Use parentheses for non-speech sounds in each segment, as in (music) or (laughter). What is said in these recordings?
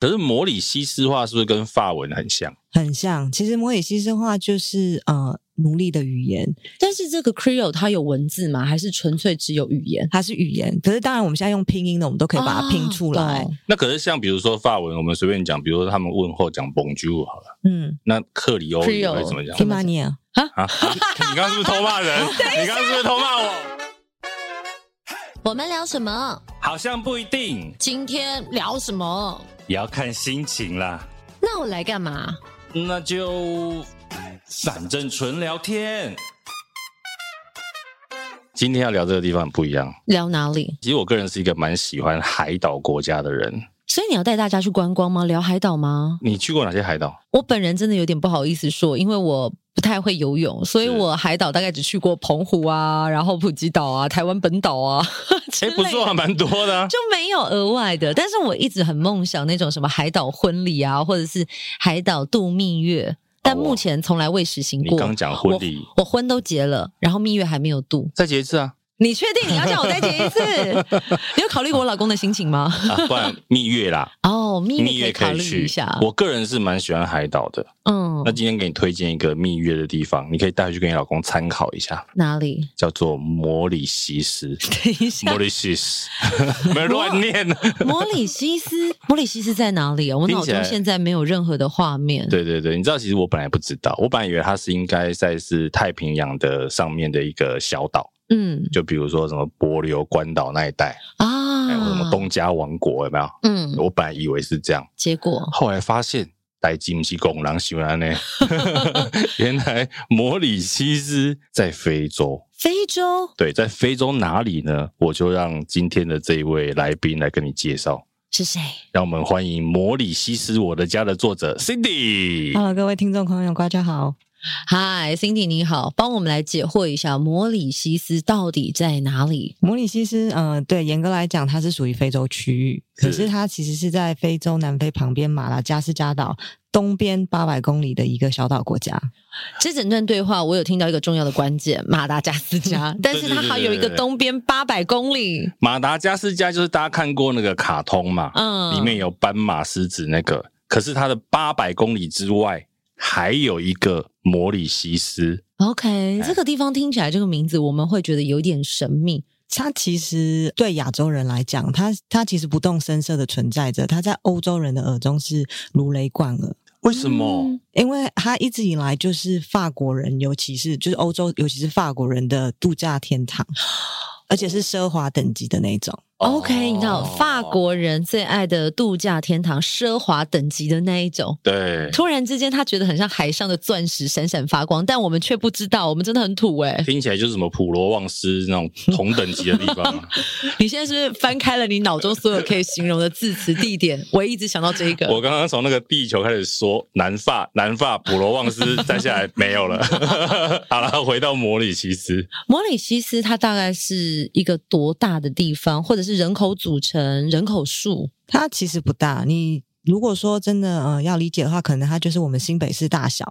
可是摩里西斯话是不是跟法文很像？很像。其实摩里西斯话就是呃奴隶的语言，但是这个 Creole 它有文字吗？还是纯粹只有语言？它是语言。可是当然我们现在用拼音的，我们都可以把它拼出来。哦、那可是像比如说法文，我们随便讲，比如说他们问候讲 Bonjour 好了，嗯，那克里欧语会怎么讲？Kimania 啊啊！(laughs) 你刚刚是不是偷骂人？你刚刚是不是偷骂我？我们聊什么？好像不一定。今天聊什么？也要看心情啦。那我来干嘛？那就反正纯聊天。今天要聊这个地方很不一样。聊哪里？其实我个人是一个蛮喜欢海岛国家的人。所以你要带大家去观光吗？聊海岛吗？你去过哪些海岛？我本人真的有点不好意思说，因为我不太会游泳，所以我海岛大概只去过澎湖啊，然后普吉岛啊，台湾本岛啊。(laughs) 哎，不错，啊蛮多的，就没有额外的。但是我一直很梦想那种什么海岛婚礼啊，或者是海岛度蜜月，但目前从来未实行过。你刚讲婚礼，我婚都结了，然后蜜月还没有度，再结一次啊。你确定你要叫我再结一次？(laughs) 你有考虑过我老公的心情吗？啊、不然蜜月啦。(laughs) 哦，蜜月，可以去一下。我个人是蛮喜欢海岛的。嗯，那今天给你推荐一个蜜月的地方，你可以带回去跟你老公参考一下。哪里？叫做摩里西斯。等一下，摩里西斯，(laughs) 没乱念。摩里西斯，摩里西斯在哪里啊？我脑中现在没有任何的画面。对对对，你知道，其实我本来不知道，我本来以为它是应该在是太平洋的上面的一个小岛。嗯，就比如说什么帛琉关岛那一带啊，还有什么东加王国有没有？嗯，我本来以为是这样，结果后来发现，带金西贡狼喜欢呢，(laughs) 原来摩里西斯在非洲。非洲？对，在非洲哪里呢？我就让今天的这一位来宾来跟你介绍是谁。让我们欢迎《摩里西斯我的家》的作者 Cindy。Hello，各位听众朋友，大家好。嗨，Cindy 你好，帮我们来解惑一下，摩里西斯到底在哪里？摩里西斯，嗯、呃，对，严格来讲，它是属于非洲区域，可是它其实是在非洲南非旁边马达加斯加岛东边八百公里的一个小岛国家。这整段对话，我有听到一个重要的关键，马达加斯加，(laughs) 但是它还有一个东边八百公里。马达加斯加就是大家看过那个卡通嘛，嗯，里面有斑马、狮子那个，可是它的八百公里之外。还有一个摩里西斯，OK，这个地方听起来这个名字我们会觉得有点神秘。它其实对亚洲人来讲，它它其实不动声色的存在着。它在欧洲人的耳中是如雷贯耳。为什么？嗯，因为它一直以来就是法国人，尤其是就是欧洲，尤其是法国人的度假天堂，而且是奢华等级的那种。OK，你知道法国人最爱的度假天堂，奢华等级的那一种。对，突然之间他觉得很像海上的钻石闪闪发光，但我们却不知道，我们真的很土哎。听起来就是什么普罗旺斯那种同等级的地方。(laughs) 你现在是不是翻开了你脑中所有可以形容的字词地点？我一直想到这个。我刚刚从那个地球开始说南法，南法普罗旺斯，再下来没有了。(laughs) 好了，回到摩里西斯。摩里西斯它大概是一个多大的地方，或者是？是人口组成，人口数，它其实不大。你如果说真的呃要理解的话，可能它就是我们新北市大小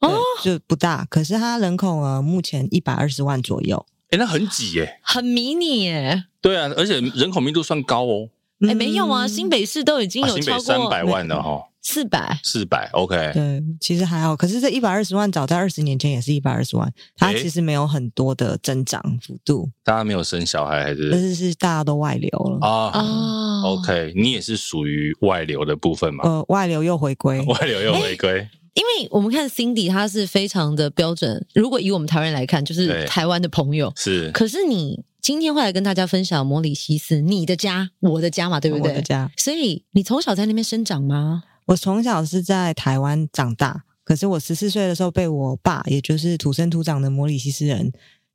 哦，就不大。可是它人口呃目前一百二十万左右，哎，那很挤耶，很迷你耶。对啊，而且人口密度算高哦。哎，没有啊，新北市都已经有超过三百万了哈。四百，四百，OK，对，其实还好。可是这一百二十万，早在二十年前也是一百二十万，它其实没有很多的增长幅度。大家没有生小孩，还是？但是是大家都外流了啊。哦，OK，你也是属于外流的部分吗？呃，外流又回归，(laughs) 外流又回归。因为我们看 Cindy，他是非常的标准。如果以我们台湾人来看，就是台湾的朋友是。可是你今天会来跟大家分享摩里西斯，你的家，我的家嘛，对不对？我的家。所以你从小在那边生长吗？我从小是在台湾长大，可是我十四岁的时候被我爸，也就是土生土长的摩里西斯人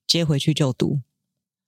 接回去就读，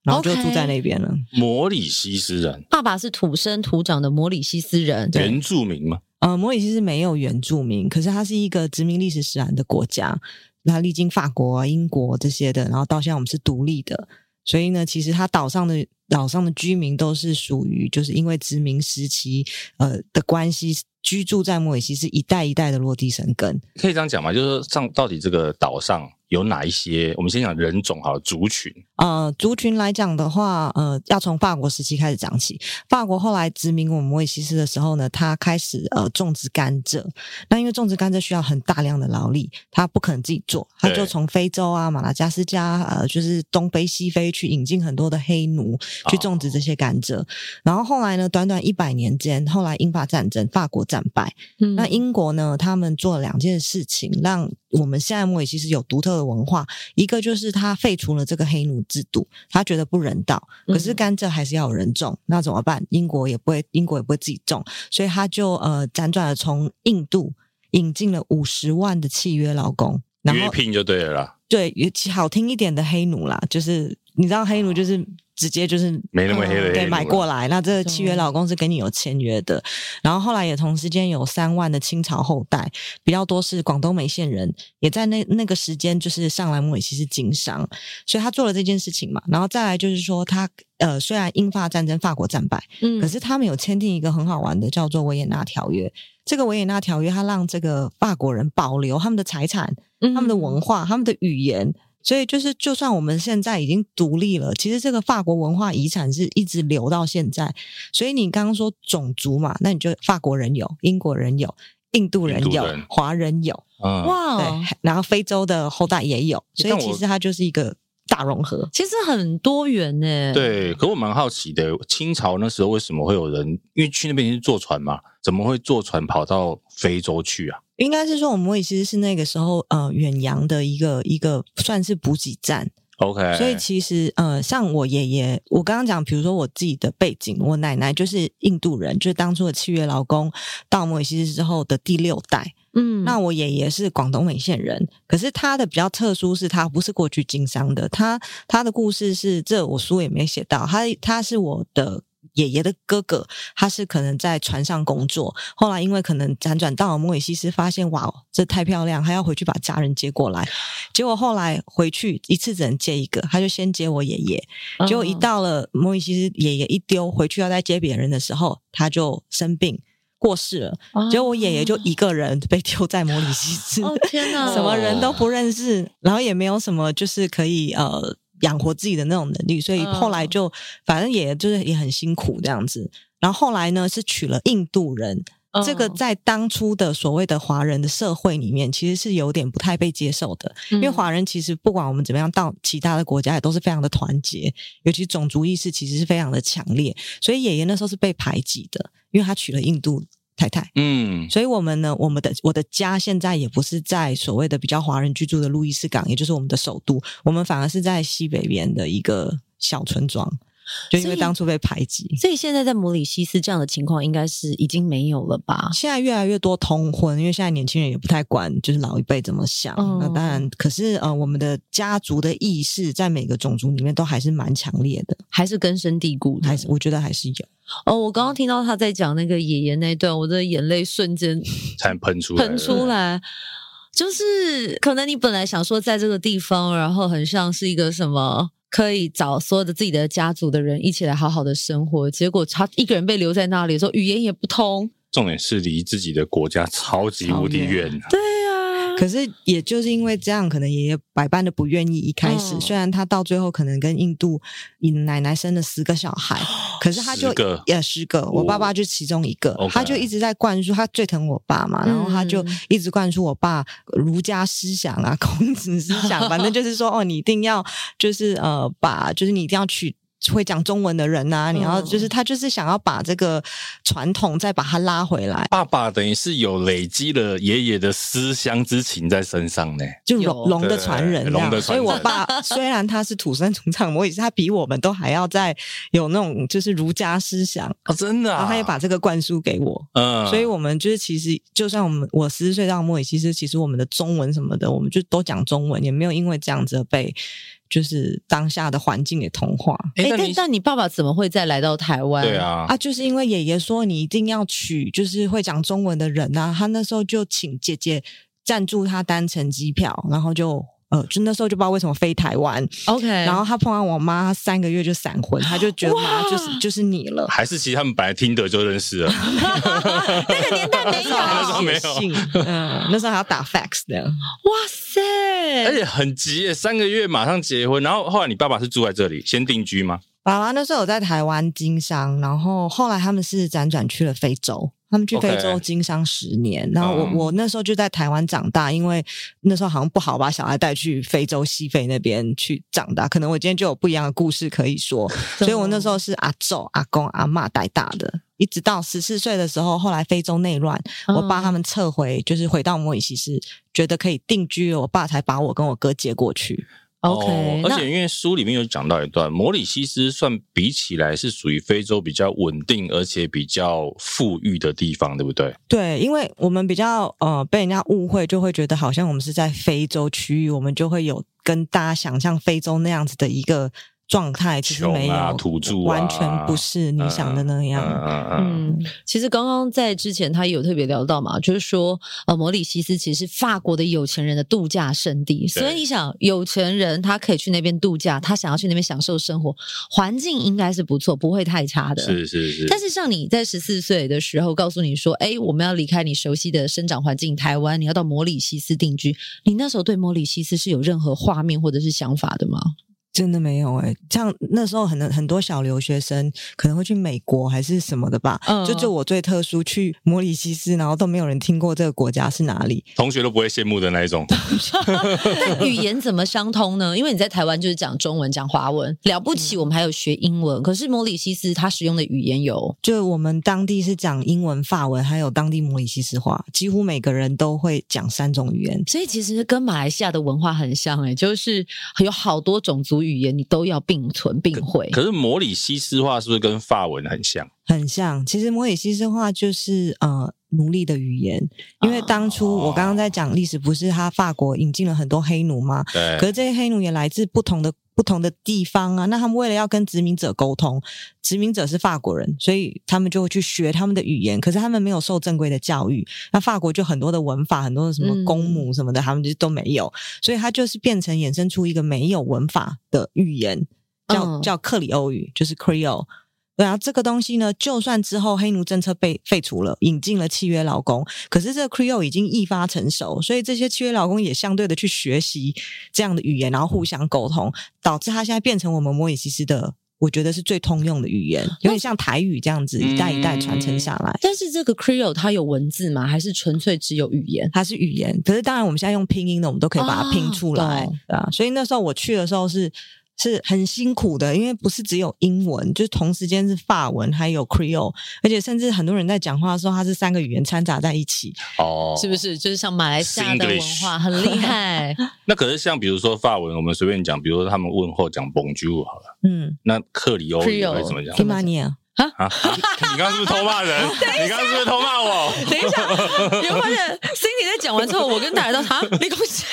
然后就住在那边了。Okay. 摩里西斯人，爸爸是土生土长的摩里西斯人，原住民吗？呃，摩里西斯没有原住民，可是它是一个殖民历史使然的国家，它历经法国、啊英国这些的，然后到现在我们是独立的，所以呢，其实它岛上的岛上的居民都是属于，就是因为殖民时期呃的关系。居住在莫里西是一代一代的落地生根，可以这样讲吗？就是说上到底这个岛上有哪一些？我们先讲人种好了，族群。呃，族群来讲的话，呃，要从法国时期开始讲起。法国后来殖民我们摩里西斯的时候呢，他开始呃种植甘蔗。那因为种植甘蔗需要很大量的劳力，他不可能自己做，他就从非洲啊、马达加斯加呃，就是东非、西非去引进很多的黑奴去种植这些甘蔗。哦、然后后来呢，短短一百年间，后来英法战争，法国战败。嗯、那英国呢，他们做了两件事情，让我们现在摩里西斯有独特的文化。一个就是他废除了这个黑奴制度，他觉得不人道。可是甘蔗还是要有人种，嗯、那怎么办？英国也不会，英国也不会自己种，所以他就呃辗转的从印度引进了五十万的契约劳工，然后约聘就对了啦。对，好听一点的黑奴啦，就是你知道黑奴就是。直接就是没那么黑的，对，买过来。那这个契约老公是跟你有签约的。然后后来也同时间有三万的清朝后代，比较多是广东梅县人，也在那那个时间就是上来摩里西是经商，所以他做了这件事情嘛。然后再来就是说他，他呃虽然英法战争法国战败，嗯，可是他们有签订一个很好玩的叫做维也纳条约。这个维也纳条约，它让这个法国人保留他们的财产、他们的文化、他们的语言。所以就是，就算我们现在已经独立了，其实这个法国文化遗产是一直留到现在。所以你刚刚说种族嘛，那你就法国人有，英国人有，印度人有，人华人有，嗯、哇，对，然后非洲的后代也有，所以其实它就是一个大融合，其实很多元呢。对，可我蛮好奇的，清朝那时候为什么会有人，因为去那边是坐船嘛，怎么会坐船跑到非洲去啊？应该是说，我们摩里西斯是那个时候呃远洋的一个一个算是补给站。OK，所以其实呃，像我爷爷，我刚刚讲，比如说我自己的背景，我奶奶就是印度人，就是当初的契约劳工到摩里西斯之后的第六代。嗯，那我爷爷是广东梅县人，可是他的比较特殊是他不是过去经商的，他他的故事是这我书也没写到，他他是我的。爷爷的哥哥，他是可能在船上工作，后来因为可能辗转到了摩里西斯，发现哇，这太漂亮，他要回去把家人接过来。结果后来回去一次只能接一个，他就先接我爷爷。结果一到了摩里西斯，爷爷一丢回去要再接别人的时候，他就生病过世了。结果我爷爷就一个人被丢在摩里西斯，哦天 (laughs) 哪，什么人都不认识，然后也没有什么就是可以呃。养活自己的那种能力，所以后来就反正也就是也很辛苦这样子。然后后来呢，是娶了印度人，这个在当初的所谓的华人的社会里面，其实是有点不太被接受的。因为华人其实不管我们怎么样到其他的国家，也都是非常的团结，尤其种族意识其实是非常的强烈。所以爷爷那时候是被排挤的，因为他娶了印度太太，嗯，所以我们呢，我们的我的家现在也不是在所谓的比较华人居住的路易斯港，也就是我们的首都，我们反而是在西北边的一个小村庄，就因为当初被排挤，所以，现在在摩里西斯这样的情况应该是已经没有了吧？现在越来越多通婚，因为现在年轻人也不太管，就是老一辈怎么想。嗯、那当然，可是呃，我们的家族的意识在每个种族里面都还是蛮强烈的，还是根深蒂固的，还是我觉得还是有。哦，我刚刚听到他在讲那个爷爷那段，我的眼泪瞬间才喷出来，喷出来。就是可能你本来想说在这个地方，然后很像是一个什么，可以找所有的自己的家族的人一起来好好的生活，结果他一个人被留在那里的时候，语言也不通，重点是离自己的国家超级无敌远。对呀。可是，也就是因为这样，可能爷爷百般的不愿意。一开始，哦、虽然他到最后可能跟印度奶奶生了十个小孩，(gasps) 可是他就也十个，我爸爸就其中一个，哦、他就一直在灌输，他最疼我爸嘛，然后他就一直灌输我爸儒家思想啊，孔子思想，反正就是说，哦，你一定要就是呃，把就是你一定要去。会讲中文的人呐、啊，你要就是他就是想要把这个传统再把它拉回来。爸爸等于是有累积了爷爷的思乡之情在身上呢，就龙龙的传人，龙的传人。所以我爸 (laughs) 虽然他是土生土长，我也是他比我们都还要再有那种就是儒家思想哦，真的、啊。然后他也把这个灌输给我，嗯，所以我们就是其实就算我们我十四岁到末尾，其实，其实我们的中文什么的，我们就都讲中文，也没有因为这样子被。就是当下的环境给同化。哎、欸，但但你爸爸怎么会再来到台湾？对啊，啊，就是因为爷爷说你一定要娶，就是会讲中文的人啊。他那时候就请姐姐赞助他单程机票，然后就呃，就那时候就不知道为什么飞台湾，OK，然后他碰到我妈，他三个月就闪婚，他就觉得妈就是就是你了，还是其实他们本来听得就认识了，(laughs) 那个年代没有，那时候没有，嗯，那时候还要打 fax 的，哇塞，而且很急耶，三个月马上结婚，然后后来你爸爸是住在这里先定居吗？爸爸那时候有在台湾经商，然后后来他们是辗转去了非洲。他们去非洲经商十年，Okay. 然后我、嗯、我那时候就在台湾长大，因为那时候好像不好把小孩带去非洲西非那边去长大，可能我今天就有不一样的故事可以说，(laughs) 所以我那时候是阿祖、阿公、阿妈带大的，一直到十四岁的时候，后来非洲内乱，我爸他们撤回，就是回到摩里西斯，觉得可以定居了，我爸才把我跟我哥接过去。OK，哦，而且因为书里面有讲到一段，摩里西斯算比起来是属于非洲比较稳定而且比较富裕的地方，对不对？对，因为我们比较呃被人家误会，就会觉得好像我们是在非洲区域，我们就会有跟大家想象非洲那样子的一个。状态其实没有，啊、土著、啊、完全不是你想的那样。嗯，嗯，嗯，嗯，其实刚刚在之前他也有特别聊到嘛，就是说，呃，摩里西斯其实是法国的有钱人的度假胜地，所以你想，有钱人他可以去那边度假，他想要去那边享受生活，环境应该是不错，不会太差的。是是是。但是像你在十四岁的时候，告诉你说，哎，我们要离开你熟悉的生长环境台湾，你要到摩里西斯定居，你那时候对摩里西斯是有任何画面或者是想法的吗？真的没有哎、欸，像那时候很多很多小留学生可能会去美国还是什么的吧，嗯、就就我最特殊去摩里西斯，然后都没有人听过这个国家是哪里，同学都不会羡慕的那一种。(laughs) 但语言怎么相通呢？因为你在台湾就是讲中文讲华文，了不起我们还有学英文，可是摩里西斯它使用的语言有，就我们当地是讲英文、法文，还有当地摩里西斯话，几乎每个人都会讲三种语言，所以其实跟马来西亚的文化很像哎、欸，就是有好多种族。语言你都要并存并会，可是摩里西斯话是不是跟法文很像？很像。其实摩里西斯话就是呃奴隶的语言，因为当初我刚刚在讲历史，不是他法国引进了很多黑奴吗？对。可是这些黑奴也来自不同的不同的地方啊。那他们为了要跟殖民者沟通，殖民者是法国人，所以他们就会去学他们的语言。可是他们没有受正规的教育，那法国就很多的文法，很多的什么公母什么的，嗯、他们就都没有，所以他就是变成衍生出一个没有文法的语言，叫、嗯、叫克里欧语，就是 Creole。然后这个东西呢，就算之后黑奴政策被废除了，引进了契约劳工，可是这个 Creole 已经一发成熟，所以这些契约劳工也相对的去学习这样的语言，然后互相沟通，导致它现在变成我们摩里西斯的，我觉得是最通用的语言，有点像台语这样子一代一代传承下来。但是这个 Creole 它有文字吗？还是纯粹只有语言？它是语言，可是当然我们现在用拼音的，我们都可以把它拼出来，哦、对啊。所以那时候我去的时候是。是很辛苦的，因为不是只有英文，就是同时间是法文，还有 Creole，而且甚至很多人在讲话的时候，它是三个语言掺杂在一起。哦，是不是？就是像马来西亚的文化很厉害。(laughs) 那可是像比如说法文，我们随便讲，比如说他们问候讲 Bonjour 好了，嗯，那克里欧语会怎么讲？Kimania 啊啊！你刚刚是不是偷骂人？(laughs) 你刚刚是不是偷骂我？等一下，(laughs) 你会发现 Cindy 在讲完之后，我跟大家都啊，没关系，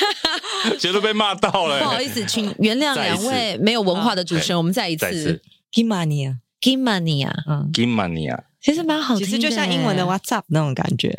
绝对被骂到了。不好意思，请原谅两位没有文化的主持人，我们再一次。Kimania，Kimania，嗯，Kimania。其实蛮好听的，其实就像英文的 What's up 那种感觉。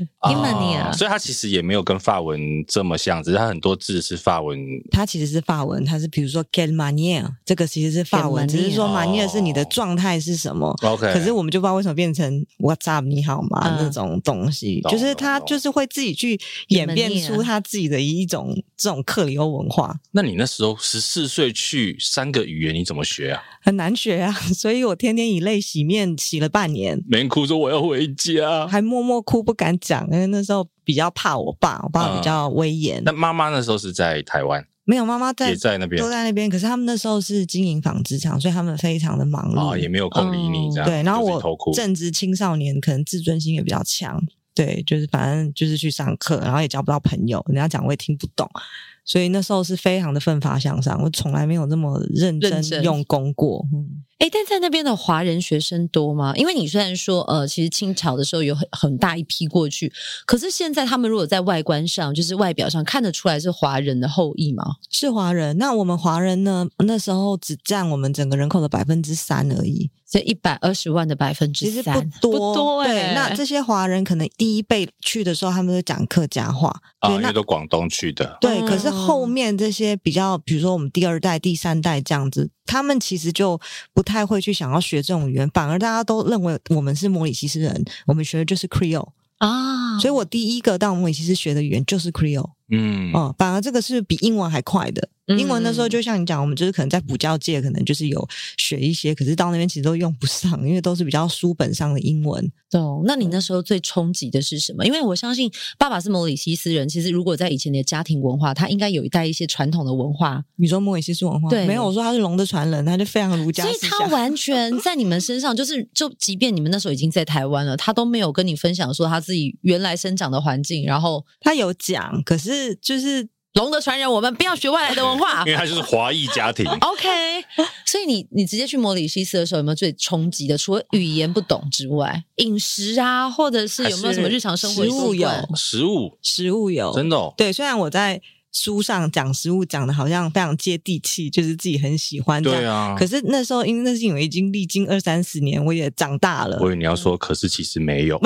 所以它其实也没有跟法文这么像，只是它很多字是法文。它其实是法文，它是比如说 Quelle manière，这个其实是法文，只是说 manière 是你的状态是什么。OK，可是我们就不知道为什么变成 What's up 你好吗那种东西，就是它就是会自己去演变出它自己的一种这种克里欧文化。那你那时候十四岁去三个语言，你怎么学啊？很难学啊，所以我天天以泪洗面，洗了半年。哭说我要回家，还默默哭不敢讲，因为那时候比较怕我爸，我爸比较威严。那妈妈那时候是在台湾？没有，妈妈在也在那边，都在那边。可是他们那时候是经营纺织厂，所以他们非常的忙碌，啊、也没有空理你这样。嗯、对，然后我正值青少年，可能自尊心也比较强，对，就是反正就是去上课，然后也交不到朋友，人家讲我也听不懂。所以那时候是非常的奋发向上，我从来没有那么认真用功过。哎，但在那边的华人学生多吗？因为你虽然说，呃，其实清朝的时候有很很大一批过去，可是现在他们如果在外观上，就是外表上看得出来是华人的后裔吗？是华人。那我们华人呢？那时候只占我们整个人口的百分之三而已。这一百二十万的百分之三，其实不多，不多欸。对，那这些华人可能第一辈去的时候，他们都讲客家话啊，因为都广东去的。对，可是后面这些比较，比如说我们第二代、第三代这样子，他们其实就不太会去想要学这种语言，反而大家都认为我们是摩里西斯人，我们学的就是 Creole 啊。所以我第一个到摩里西斯学的语言就是 Creole。嗯，哦，反而这个是比英文还快的。英文的时候，就像你讲，我们就是可能在补教界，可能就是有学一些，可是到那边其实都用不上，因为都是比较书本上的英文。哦，那你那时候最冲击的是什么？因为我相信爸爸是摩里西斯人，其实如果在以前的家庭文化，他应该有一带一些传统的文化。你说摩里西斯文化？对，没有，我说他是龙的传人，他就非常儒家。所以他完全在你们身上，就是就即便你们那时候已经在台湾了，他都没有跟你分享说他自己原来生长的环境，然后他有讲，可是就是。龙的传人，我们不要学外来的文化，(laughs) 因为他就是华裔家庭。OK，所以你你直接去摩里西斯的时候，有没有最冲击的？除了语言不懂之外，饮食啊，或者是有没有什么日常生活食物有食物食物有真的、哦、对，虽然我在。书上讲食物讲的好像非常接地气，就是自己很喜欢这样。对啊。可是那时候，因为那是因为已经历经二三十年，我也长大了。我以为你要说，可是其实没有。(laughs)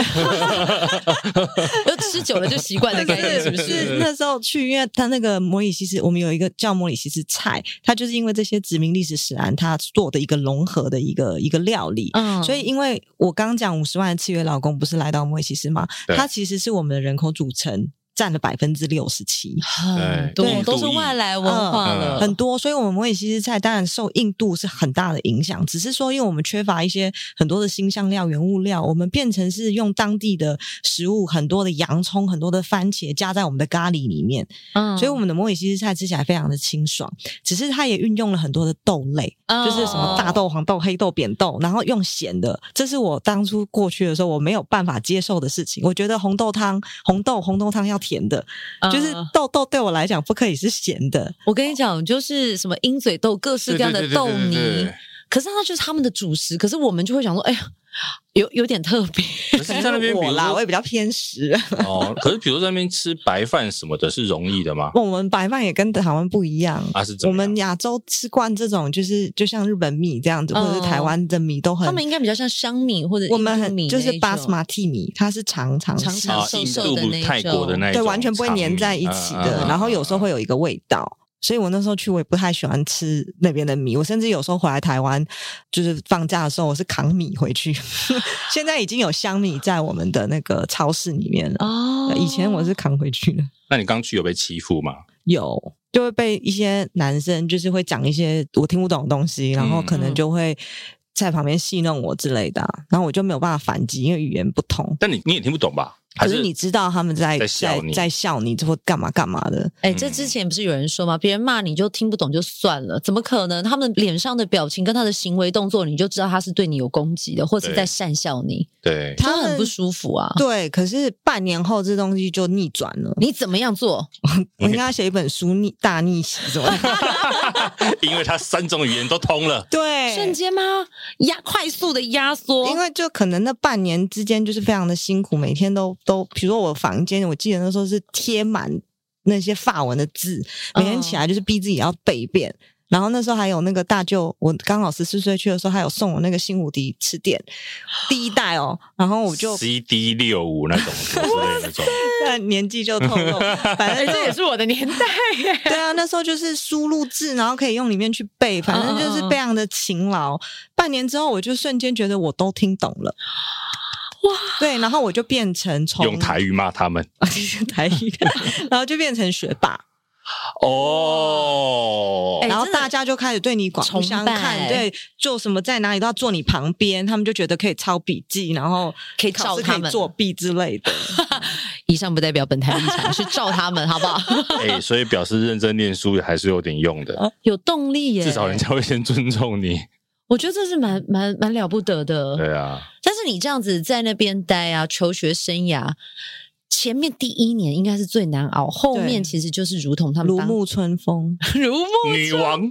就吃久了就习惯的概念，是不是？是那时候去，因为他那个摩里西斯，我们有一个叫摩里西斯菜，它就是因为这些殖民历史使然，它做的一个融合的一个一个料理。嗯。所以，因为我刚讲五十万的契约老公不是来到摩里西斯吗？它其实是我们的人口组成。占了百分之六十七，很多对都是外来文化了，嗯，很多。所以，我们摩里西斯菜当然受印度是很大的影响。只是说，因为我们缺乏一些很多的新香料、原物料，我们变成是用当地的食物，很多的洋葱、很多的番茄加在我们的咖喱里面。嗯，所以我们的摩里西斯菜吃起来非常的清爽。只是它也运用了很多的豆类，嗯，就是什么大豆、黄豆、黑豆、扁豆，然后用咸的。这是我当初过去的时候我没有办法接受的事情。我觉得红豆汤、红豆、红豆汤要。甜的，就是豆豆对我来讲不可以是咸的。我跟你讲，就是什么鹰嘴豆，各式各样的豆泥，可是它就是他们的主食。可是我们就会想说，哎呀。有有点特别，可是在那边 (laughs) 我啦，我也比较偏食 (laughs) 哦。可是比如在那边吃白饭什么的，是容易的吗？我们白饭也跟台湾不一样啊，是？我们亚洲吃惯这种，就是就像日本米这样子，或者是台湾的米都很。他们应该比较像香米或者我们很就是巴斯马蒂米，它是长长长长瘦瘦的那泰国的那种，对，完全不会粘在一起的，然后有时候会有一个味道。所以我那时候去，我也不太喜欢吃那边的米。我甚至有时候回来台湾，就是放假的时候，我是扛米回去。(laughs) 现在已经有香米在我们的那个超市里面了。哦，以前我是扛回去的。那你刚去有被欺负吗？有，就会被一些男生就是会讲一些我听不懂的东西，然后可能就会在旁边戏弄我之类的，然后我就没有办法反击，因为语言不通。但你你也听不懂吧？可是你知道他们在在笑你，在笑你，这会干嘛干嘛的？哎，这之前不是有人说吗？别人骂你就听不懂就算了，怎么可能？他们脸上的表情跟他的行为动作，你就知道他是对你有攻击的，或是在讪笑你。对，他很不舒服啊。对，可是半年后这东西就逆转了。你怎么样做？(laughs) 我应该写一本书逆大逆袭，怎么？因为他三种语言都通了。对，瞬间吗？压快速的压缩，因为就可能那半年之间就是非常的辛苦，每天都。都，比如说我房间，我记得那时候是贴满那些法文的字，每天起来就是逼自己要背一遍。Oh. 然后那时候还有那个大舅，我刚好十四岁去的时候，还有送我那个新无敌词典第一代哦。然后我就 CD 六五那种之类的那种，那年纪就透露，反正这也是我的年代耶。对啊，那时候就是输入字，然后可以用里面去背，反正就是非常的勤劳。Oh. 半年之后，我就瞬间觉得我都听懂了。哇，对，然后我就变成从用台语骂他们，(laughs) 台语，然后就变成学霸。哦，然后大家就开始对你刮目相看，对，做什么在哪里都要坐你旁边，他们就觉得可以抄笔记，然后可以照他们。作弊之类的。(laughs) 以上不代表本台立场，是照他们，好不好？(laughs) 哎，所以表示认真念书还是有点用的，有动力耶，至少人家会先尊重你。我觉得这是蛮蛮蛮了不得的，对啊。但是你这样子在那边待啊，求学生涯前面第一年应该是最难熬，后面其实就是如同他们如沐春风，(laughs) 如沐女王，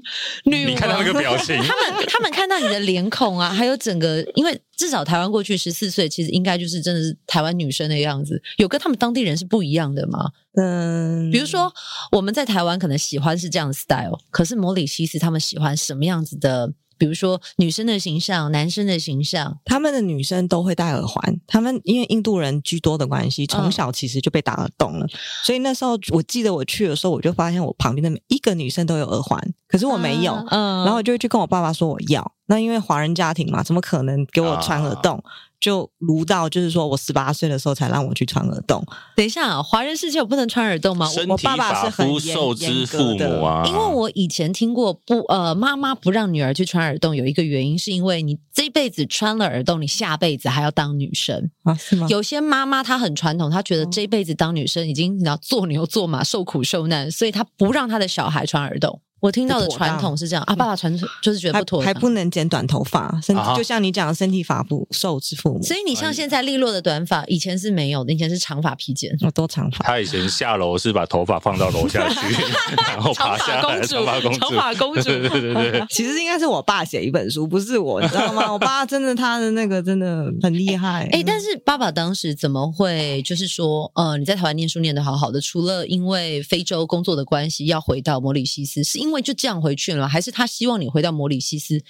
女王，你看他那个表情，(laughs) 他们他们看到你的脸孔啊，还有整个，因为至少台湾过去十四岁，其实应该就是真的是台湾女生的样子，有跟他们当地人是不一样的吗？嗯，比如说我们在台湾可能喜欢是这样的 style，可是摩里西斯他们喜欢什么样子的？比如说女生的形象，男生的形象，他们的女生都会戴耳环。他们因为印度人居多的关系，从小其实就被打了洞了。嗯、所以那时候我记得我去的时候，我就发现我旁边的每一个女生都有耳环，可是我没有。嗯，然后我就会去跟我爸爸说我要。那因为华人家庭嘛，怎么可能给我穿耳洞？啊就卢到，就是说我十八岁的时候才让我去穿耳洞。等一下啊，华人世界我不能穿耳洞吗？我爸爸是很受之父母啊。因为我以前听过不呃，妈妈不让女儿去穿耳洞，有一个原因是因为你这辈子穿了耳洞，你下辈子还要当女生啊？是吗？有些妈妈她很传统，她觉得这辈子当女生已经你要做牛做马，受苦受难，所以她不让她的小孩穿耳洞。我听到的传统是这样啊，爸爸传统就是觉得不妥，还不能剪短头发，身就像你讲的身体发肤受之父母。所以你像现在利落的短发，以前是没有的，以前是长发披肩，多长发。他以前下楼是把头发放到楼下去，(laughs) 然后爬下来。长发公主，长发公主，对对对。其实应该是我爸写一本书，不是我，你知道吗？(laughs) 我爸真的他的那个真的很厉害。哎，但是爸爸当时怎么会就是说，呃，你在台湾念书念得好好的，除了因为非洲工作的关系要回到摩里西斯，是因为就这样回去了？还是他希望你回到摩里西斯，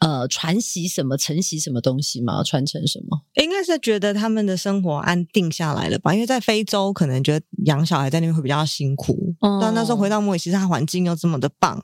呃，传习什么、承袭什么东西吗？传承什么？应该是觉得他们的生活安定下来了吧？因为在非洲，可能觉得养小孩在那边会比较辛苦。哦、但那时候回到摩里西斯，他环境又这么的棒，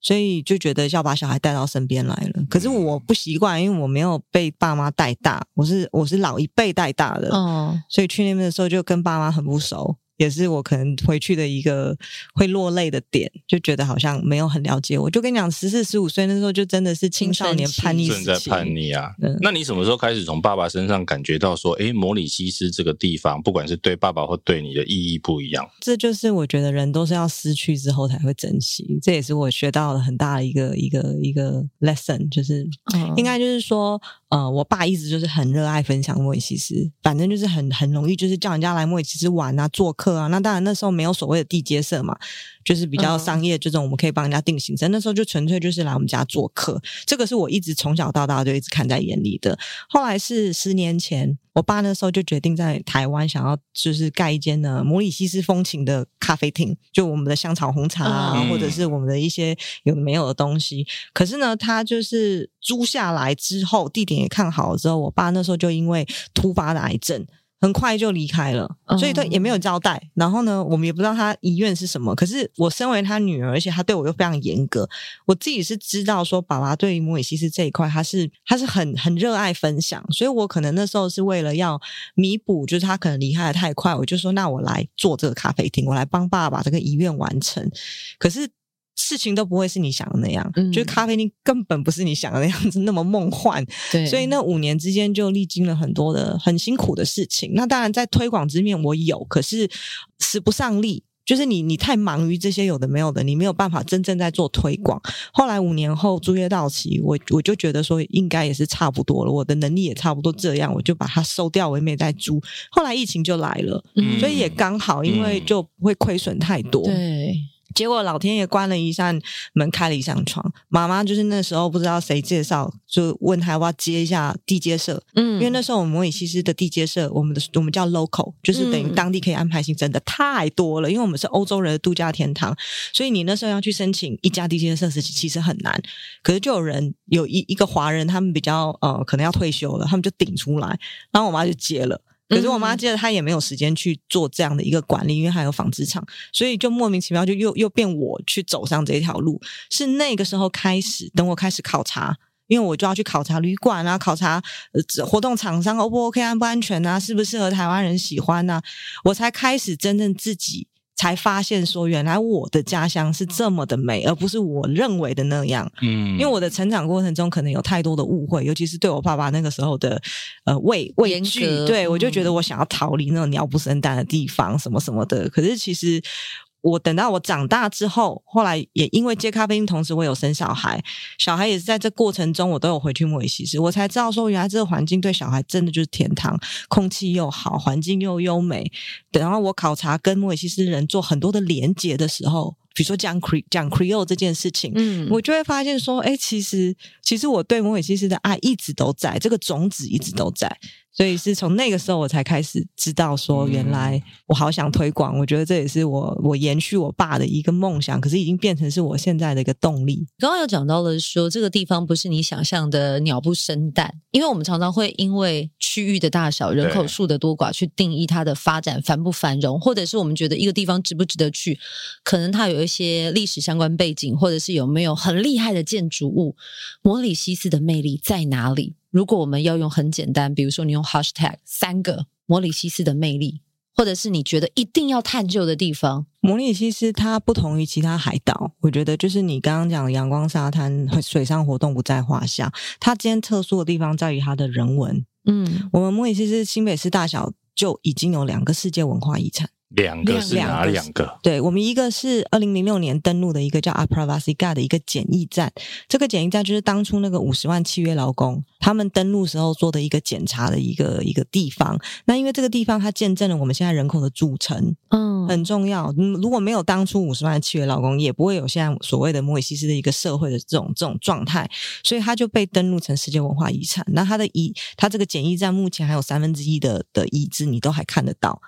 所以就觉得要把小孩带到身边来了。可是我不习惯，因为我没有被爸妈带大，我是我是老一辈带大的，哦，所以去那边的时候就跟爸妈很不熟。也是我可能回去的一个会落泪的点，就觉得好像没有很了解我。就跟你讲，十四十五岁那时候就真的是青少年叛逆，正在叛逆啊。嗯、那你什么时候开始从爸爸身上感觉到说，哎，摩里西斯这个地方，不管是对爸爸或对你的意义不一样？这就是我觉得人都是要失去之后才会珍惜，这也是我学到了很大的一个一个一个 lesson，就是、嗯、应该就是说，呃，我爸一直就是很热爱分享莫里西斯，反正就是很很容易就是叫人家来莫里西斯玩啊，做客。啊，那当然那时候没有所谓的地接社嘛，就是比较商业这种，我们可以帮人家定行程。嗯、那时候就纯粹就是来我们家做客，这个是我一直从小到大就一直看在眼里的。后来是十年前，我爸那时候就决定在台湾想要就是盖一间呢摩里西斯风情的咖啡厅，就我们的香草红茶啊，嗯、或者是我们的一些有的没有的东西。可是呢，他就是租下来之后，地点也看好了之后，我爸那时候就因为突发的癌症。很快就离开了，所以他也没有交代。然后呢，我们也不知道他遗愿是什么。可是我身为他女儿，而且他对我又非常严格，我自己是知道说，爸爸对于摩里西斯这一块，他是他是很很热爱分享。所以我可能那时候是为了要弥补，就是他可能离开的太快，我就说，那我来做这个咖啡厅，我来帮爸爸把这个遗愿完成。可是。事情都不会是你想的那样，嗯、就是咖啡厅根本不是你想的那样子那么梦幻。对，所以那五年之间就历经了很多的很辛苦的事情。那当然在推广之面我有，可是使不上力，就是你你太忙于这些有的没有的，你没有办法真正在做推广。后来五年后租约到期，我我就觉得说应该也是差不多了，我的能力也差不多这样，我就把它收掉，我也没再租。后来疫情就来了，嗯、所以也刚好，因为就不会亏损太多。对。结果老天爷关了一扇门，开了一扇窗。妈妈就是那时候不知道谁介绍，就问他要不要接一下地接社。嗯，因为那时候我们摩里西斯的地接社，我们的我们叫 local，就是等于当地可以安排行程的太多了。因为我们是欧洲人的度假天堂，所以你那时候要去申请一家地接社是其实很难。可是就有人有一一个华人，他们比较呃可能要退休了，他们就顶出来，然后我妈就接了。可是我妈记得她也没有时间去做这样的一个管理，因为还有纺织厂，所以就莫名其妙就又又变我去走上这一条路。是那个时候开始，等我开始考察，因为我就要去考察旅馆啊，考察呃活动厂商 O 不 OK 安不安全啊，适不适合台湾人喜欢啊，我才开始真正自己。才发现说，原来我的家乡是这么的美，而不是我认为的那样。嗯，因为我的成长过程中可能有太多的误会，尤其是对我爸爸那个时候的呃畏畏惧，格对、嗯、我就觉得我想要逃离那种鸟不生蛋的地方，什么什么的。可是其实我等到我长大之后，后来也因为接咖啡因，同时我有生小孩，小孩也是在这过程中，我都有回去摩里西斯，我才知道说，原来这个环境对小孩真的就是天堂，空气又好，环境又优美。然后我考察跟摩里西斯人做很多的连结的时候。比如说讲 Cre 讲 Creole 这件事情，嗯，我就会发现说，哎，其实其实我对摩里西斯的爱一直都在，这个种子一直都在。所以是从那个时候我才开始知道说，原来我好想推广。我觉得这也是我我延续我爸的一个梦想，可是已经变成是我现在的一个动力。刚刚有讲到了说，这个地方不是你想象的鸟不生蛋，因为我们常常会因为区域的大小、人口数的多寡去定义它的发展繁不繁荣，或者是我们觉得一个地方值不值得去，可能它有一些历史相关背景，或者是有没有很厉害的建筑物。摩里西斯的魅力在哪里？如果我们要用很简单，比如说你用 hashtag 三个摩里西斯的魅力，或者是你觉得一定要探究的地方，摩里西斯它不同于其他海岛，我觉得就是你刚刚讲的阳光沙滩、水上活动不在话下，它今天特殊的地方在于它的人文。嗯，我们摩里西斯新北市大小就已经有两个世界文化遗产。两个是哪两个？对，我们一个是二零零六年登陆的一个叫 Apravasiga 的一个检疫站，这个检疫站就是当初那个五十万契约劳工他们登陆时候做的一个检查的一个一个地方。那因为这个地方它见证了我们现在人口的组成，嗯，很重要。嗯，如果没有当初五十万的契约劳工，也不会有现在所谓的摩里西斯的一个社会的这种这种状态，所以它就被登录成世界文化遗产。那它的遗，它这个检疫站目前还有三分之一的的遗址，你都还看得到。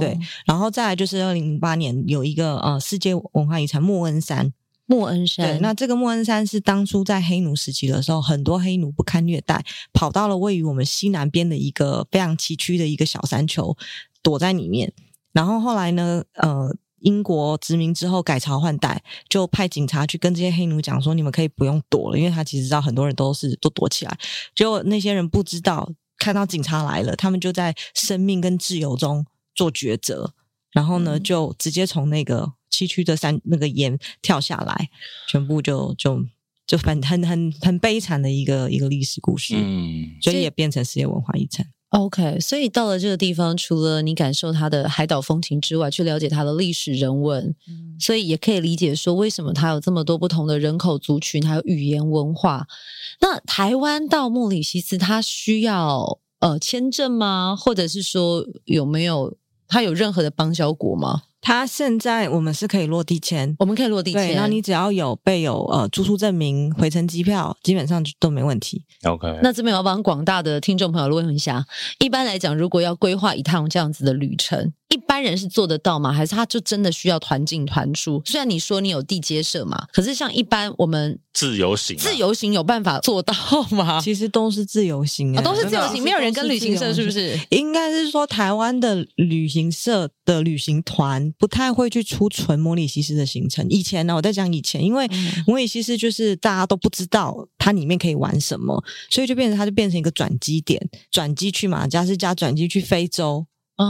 对，然后再来就是二零零八年有一个呃世界文化遗产莫恩山，莫恩山。对，那这个莫恩山是当初在黑奴时期的时候，很多黑奴不堪虐待，跑到了位于我们西南边的一个非常崎岖的一个小山丘，躲在里面。然后后来呢，呃，英国殖民之后改朝换代，就派警察去跟这些黑奴讲说，你们可以不用躲了，因为他其实知道很多人都是都躲起来，结果那些人不知道，看到警察来了，他们就在生命跟自由中。做抉择，然后呢，就直接从那个崎岖的山那个岩跳下来，全部就就就很很很很悲惨的一个一个历史故事，嗯，所以也变成世界文化遗产。OK，所以到了这个地方，除了你感受它的海岛风情之外，去了解它的历史人文，嗯，所以也可以理解说为什么它有这么多不同的人口族群，还有语言文化。那台湾到莫里西斯，它需要呃签证吗？或者是说有没有？它有任何的邦交国吗？它现在我们是可以落地签，我们可以落地签。然后你只要有备有呃住宿证明、回程机票，基本上就都没问题。OK，那这边我要帮广大的听众朋友问一下，一般来讲，如果要规划一趟这样子的旅程，一般人是做得到吗？还是他就真的需要团进团出？虽然你说你有地接社嘛，可是像一般我们自由行，自由行有办法做到吗？其实都是自由行啊，都是自由行，没有人跟旅行社，是不是？应该是说台湾的旅行社的旅行团不太会去出纯摩里西斯的行程。以前呢，我在讲以前，因为摩里西斯就是大家都不知道它里面可以玩什么，所以就变成它就变成一个转机点，转机去马加斯加，转机去非洲。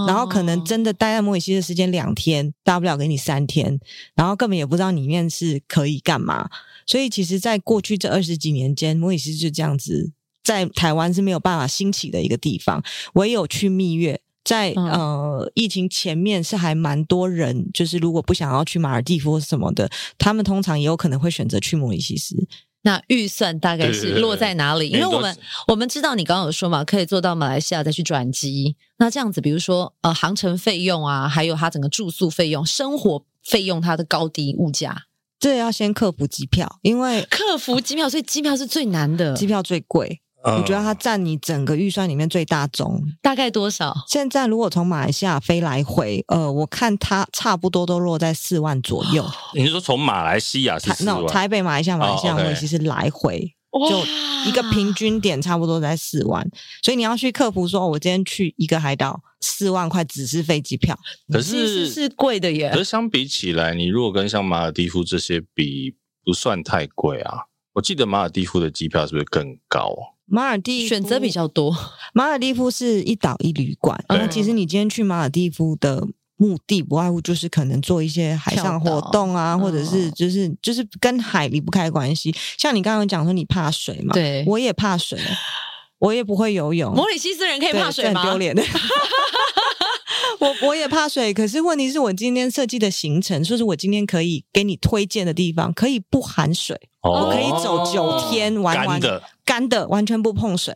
然后可能真的待在摩里西斯的时间两天，大不了给你三天，然后根本也不知道里面是可以干嘛。所以其实，在过去这二十几年间，摩里西斯就这样子，在台湾是没有办法兴起的一个地方。唯有去蜜月，在呃疫情前面是还蛮多人，就是如果不想要去马尔地夫什么的，他们通常也有可能会选择去摩里西斯。那预算大概是落在哪里？对对对对，因为我们我们知道你刚刚有说嘛，可以坐到马来西亚再去转机。那这样子，比如说呃，航程费用啊，还有它整个住宿费用、生活费用，它的高低物价，这要先克服机票，因为克服机票，所以机票是最难的，机票最贵。我觉得它占你整个预算里面最大宗，大概多少？现在如果从马来西亚飞来回，呃，我看它差不多都落在四万左右。你是说从马来西亚是四万？台北、马来西亚、马来西亚，我其实来回就一个平均点，差不多在四万。所以你要去克服说，我今天去一个海岛，四万块只是飞机票，可是是贵的耶。可是相比起来，你如果跟像马尔蒂夫这些比，不算太贵啊。我记得马尔蒂夫的机票是不是更高？马尔地选择比较多。(laughs) 马尔地夫是一岛一旅馆，那其实你今天去马尔地夫的目的不外乎就是可能做一些海上活动啊，或者是就是就是跟海离不开关系。像你刚刚讲说你怕水嘛，对，我也怕水，我也不会游泳。(laughs) 摩里西斯人可以怕水吗？丢脸的。(laughs) (laughs) 我我也怕水，可是问题是我今天设计的行程，说是我今天可以给你推荐的地方，可以不含水，哦、我可以走九天，完完的干的，完全不碰水。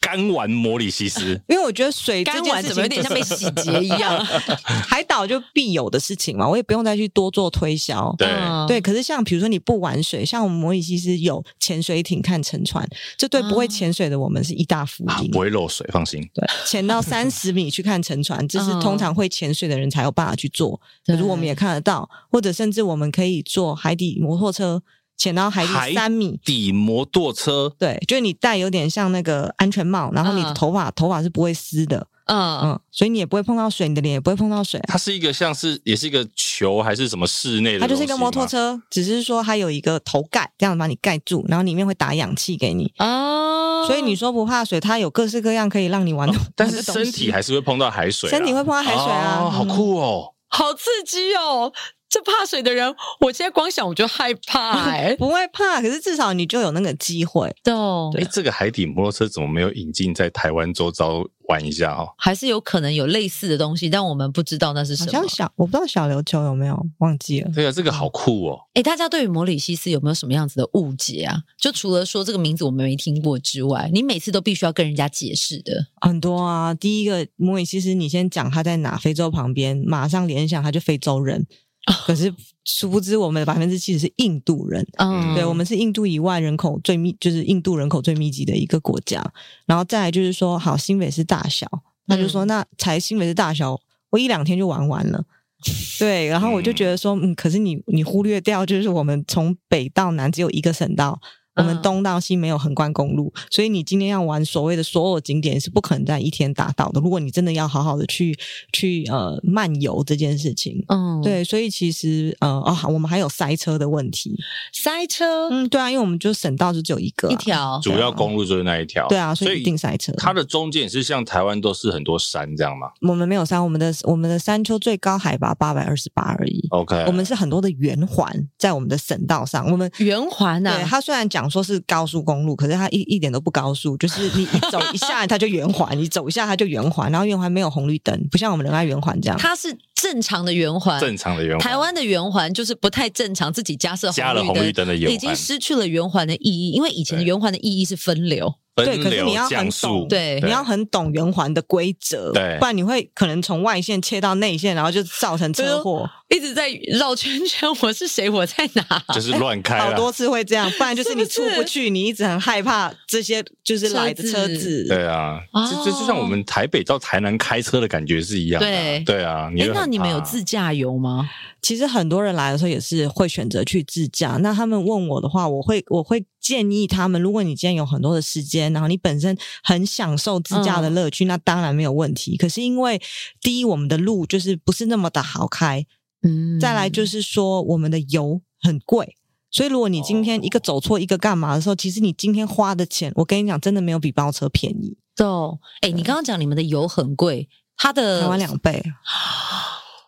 干玩摩里西斯，因为我觉得水干玩怎么有点像被洗劫一样？(laughs) 海岛就必有的事情嘛，我也不用再去多做推销。对对，可是像比如说你不玩水，像我们摩里西斯有潜水艇看沉船，这对不会潜水的我们是一大福音，不会漏水，放心。对，潜到 (laughs) 三十米去看沉船，这是通常会潜水的人才有办法去做。可是我们也看得到，或者甚至我们可以坐海底摩托车。潜到海底三米，底摩托车，对，就是你戴有点像那个安全帽，然后你的头发、嗯、头发是不会湿的，嗯。嗯，所以你也不会碰到水，你的脸也不会碰到水。它是一个像是也是一个球还是什么室内的？它就是一个摩托车，只是说它有一个头盖，这样把你盖住，然后里面会打氧气给你。哦。所以你说不怕水，它有各式各样可以让你玩的、(laughs) 哦，但是身体还是会碰到海水，身体会碰到海水啊，哦、好酷哦，好刺激哦。这怕水的人，我现在光想我就害怕 (laughs) 不会怕，可是至少你就有那个机会。对，哎，这个海底摩托车怎么没有引进在台湾周遭玩一下哦？还是有可能有类似的东西，但我们不知道那是什么。好像小，我不知道小琉球有没有，忘记了。对啊，这个好酷哦！哎，大家对于摩里西斯有没有什么样子的误解啊？就除了说这个名字我们没听过之外，你每次都必须要跟人家解释的很多啊。第一个摩里西斯，你先讲他在哪，非洲旁边，马上联想他就非洲人。可是，殊不知我们的百分之七十是印度人。嗯，对，我们是印度以外人口最密，就是印度人口最密集的一个国家。然后再来就是说，好，新北市大小，他就说，那才新北市大小，我一两天就玩完了。对，然后我就觉得说，嗯，可是你你忽略掉，就是我们从北到南只有一个省道。我们东到西没有横贯公路，所以你今天要玩所谓的所有景点是不可能在一天达到的。如果你真的要好好的去去呃漫游这件事情，嗯，对，所以其实呃哦，我们还有塞车的问题，塞车，嗯，对啊，因为我们就省道就只有一个、啊、一条，主要公路就是那一条，对啊，所以一定塞车。它的中间也是像台湾都是很多山这样吗？我们没有山，我们的我们的山丘最高海拔八百二十八而已。OK，我们是很多的圆环在我们的省道上，我们圆环啊，对，它虽然讲说是高速。公路，可是它一一点都不高速，就是你一走一下它就圆环，你走一下它就圆环，然后圆环没有红绿灯，不像我们仁爱圆环这样。它是正常的圆环，正常的圆环。台湾的圆环就是不太正常，自己加设加了红绿灯的圆环，已经失去了圆环的意义，因为以前的圆环的意义是分流。对，可是你要很懂，对，你要很懂圆环的规则，对，不然你会可能从外线切到内线，然后就造成车祸，一直在绕圈圈。我是谁？我在哪？就是乱开，好多次会这样，不然就是你出不去，是是你一直很害怕这些就是来的车子。对啊，这这就像我们台北到台南开车的感觉是一样的。对对啊，哎，那你们有自驾游吗？其实很多人来的时候也是会选择去自驾。那他们问我的话，我会我会建议他们，如果你今天有很多的时间，然后你本身很享受自驾的乐趣，嗯、那当然没有问题。可是因为第一，我们的路就是不是那么的好开，嗯，再来就是说我们的油很贵，所以如果你今天一个走错一个干嘛的时候，其实你今天花的钱，我跟你讲，真的没有比包车便宜。对，哎，你刚刚讲你们的油很贵，它的台湾两倍。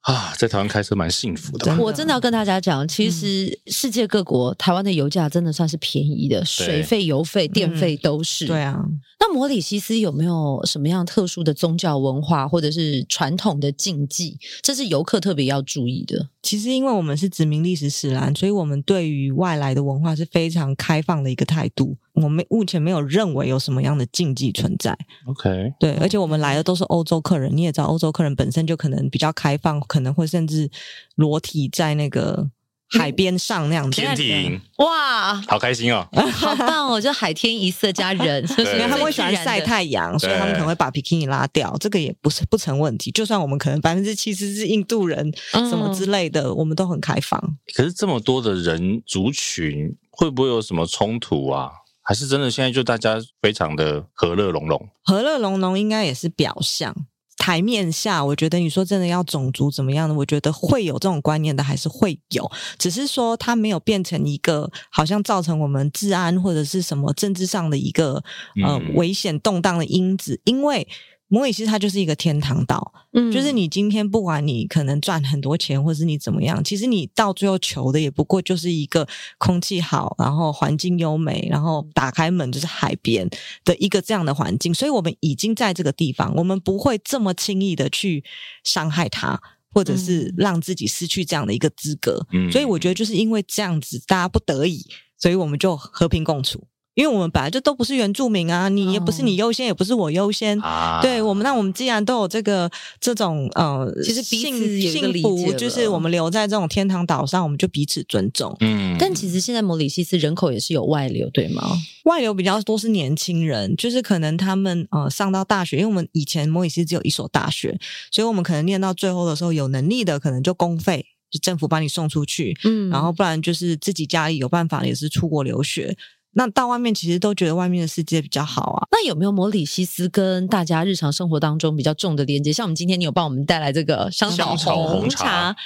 啊，在台湾开车蛮幸福的。我真的要跟大家讲，其实世界各国、嗯、台湾的油价真的算是便宜的，水费、油费、电费都是。嗯、对啊，那摩里西斯有没有什么样特殊的宗教文化或者是传统的禁忌？这是游客特别要注意的。其实，因为我们是殖民历史使然，所以我们对于外来的文化是非常开放的一个态度。我们目前没有认为有什么样的禁忌存在。OK，对，而且我们来的都是欧洲客人，你也知道，欧洲客人本身就可能比较开放，可能会甚至裸体在那个海边上那样子。天体营，哇，好开心哦，(laughs) 好棒哦！就海天一色加人，因为他们会喜欢晒太阳，所以他们可能会把比基尼拉掉，这个也不是不成问题。就算我们可能百分之七十是印度人，什么之类的，我们都很开放。可是这么多的人族群，会不会有什么冲突啊？还是真的，现在就大家非常的和乐融融。和乐融融应该也是表象，台面下，我觉得你说真的要种族怎么样的，我觉得会有这种观念的，还是会有，只是说它没有变成一个好像造成我们治安或者是什么政治上的一个呃危险动荡的因子，因为。摩里西斯它就是一个天堂岛，嗯，就是你今天不管你可能赚很多钱，或是你怎么样，其实你到最后求的也不过就是一个空气好，然后环境优美，然后打开门就是海边的一个这样的环境。所以我们已经在这个地方，我们不会这么轻易的去伤害它，或者是让自己失去这样的一个资格。嗯，所以我觉得就是因为这样子，大家不得已，所以我们就和平共处。因为我们本来就都不是原住民啊，你也不是你优先，也不是我优先。啊、对我们，那我们既然都有这个这种呃，其实彼此幸福，就是我们留在这种天堂岛上，我们就彼此尊重。嗯，但其实现在摩里西斯人口也是有外流，对吗？外流比较多是年轻人，就是可能他们呃上到大学，因为我们以前摩里西斯只有一所大学，所以我们可能念到最后的时候，有能力的可能就公费，就政府把你送出去，嗯，然后不然就是自己家里有办法，也是出国留学。那到外面其实都觉得外面的世界比较好啊。那有没有摩里西斯跟大家日常生活当中比较重的连接？像我们今天你有帮我们带来这个香草红茶，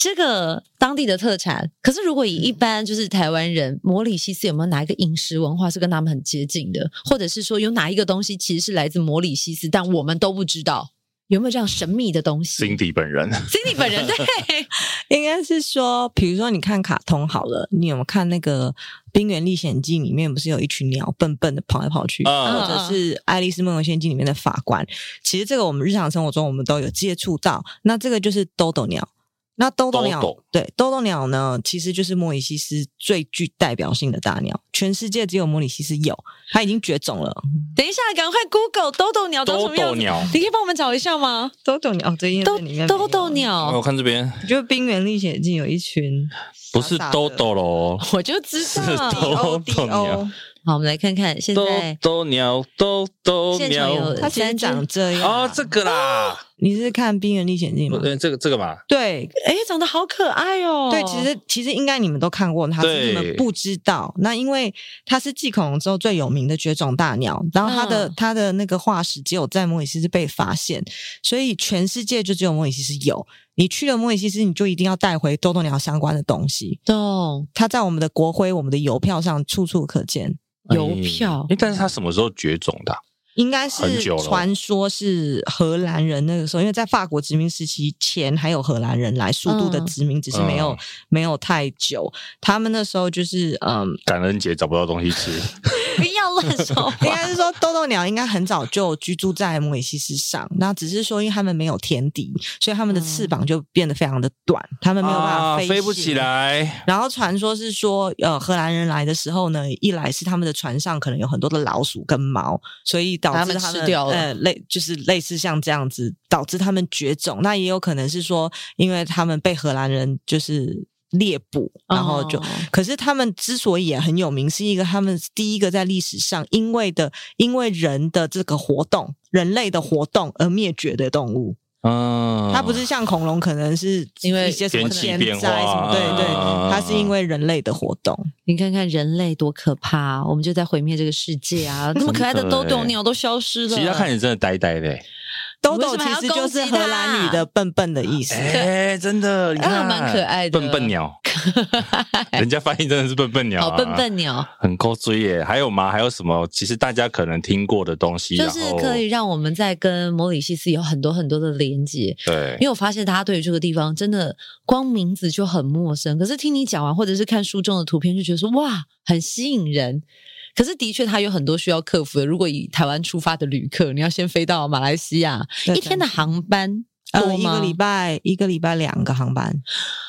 这个当地的特产。可是如果以一般就是台湾人，摩里西斯有没有哪一个饮食文化是跟他们很接近的？或者是说有哪一个东西其实是来自摩里西斯，但我们都不知道？有没有这样神秘的东西？Cindy 本人，(laughs) Cindy 本人对，(laughs) 应该是说，比如说你看卡通好了，你有没有看那个《冰原历险记》里面不是有一群鸟笨笨的跑来跑去，嗯、或者是《爱丽丝梦游仙境》里面的法官？其实这个我们日常生活中我们都有接触到，那这个就是豆豆鸟。那兜兜鸟，豆豆对，豆豆鸟呢，其实就是莫里西斯最具代表性的大鸟，全世界只有莫里西斯有，它已经绝种了。等一下，赶快 Google 豆豆鸟长什么样子？豆豆鸟，你可以帮我们找一下吗？豆豆鸟，这里面豆豆鸟，我看这边，就《冰原历险记》有一群傻傻，不是豆豆喽，我就知道是豆豆 (laughs) 鸟。好，我们来看看现在豆豆鸟，都都鸟，它现在长这样哦，这个啦，(laughs) 你是看《冰原历险记》吗？对，这个这个吧，对，哎，长得好可爱哦。对，其实其实应该你们都看过，它是你们不知道。那因为它是继恐龙之后最有名的绝种大鸟，然后它的它的那个化石只有在摩里西斯被发现，所以全世界就只有摩里西斯有。你去了摩里西斯，你就一定要带回豆豆鸟相关的东西。懂？它在我们的国徽、我们的邮票上处处可见。邮票，哎，但是他什么时候绝种的？应该是传说是荷兰人那个时候，因为在法国殖民时期前还有荷兰人来速度的殖民，只是没有没有太久。他们那时候就是嗯，感恩节找不到东西吃，不要乱说。应该是说豆豆鸟应该很早就居住在摩里西斯上，那只是说因为他们没有天敌，所以他们的翅膀就变得非常的短，他们没有办法飞，飞不起来。然后传说是说，呃，荷兰人来的时候呢，一来是他们的船上可能有很多的老鼠跟猫，所以。导致他们，吃掉了，呃，类就是类似像这样子，导致他们绝种。那也有可能是说，因为他们被荷兰人就是猎捕，然后就，哦、可是他们之所以也很有名，是一个他们第一个在历史上因为的，因为人的这个活动，人类的活动而灭绝的动物。嗯，它不是像恐龙，可能是因为一些什么天灾什么，对对，它是因为人类的活动。你看看人类多可怕，我们就在毁灭这个世界啊！(laughs) 那么可爱的豆豆鸟都消失了，其实它看起来真的呆呆的。豆豆其实就是荷兰语的“笨笨”的意思。哎，真的，你看蛮可爱的“笨笨鸟”，(laughs) 人家翻译真的是“笨笨鸟”，好笨笨鸟，很够追耶。还有吗？还有什么？其实大家可能听过的东西，就是可以让我们在跟摩里西斯有很多很多的连接。对，因为我发现大家对于这个地方真的光名字就很陌生，可是听你讲完，或者是看书中的图片，就觉得说哇，很吸引人。可是，的确，它有很多需要克服的。如果以台湾出发的旅客，你要先飞到马来西亚，一天的航班？呃，一个礼拜，一个礼拜两个航班。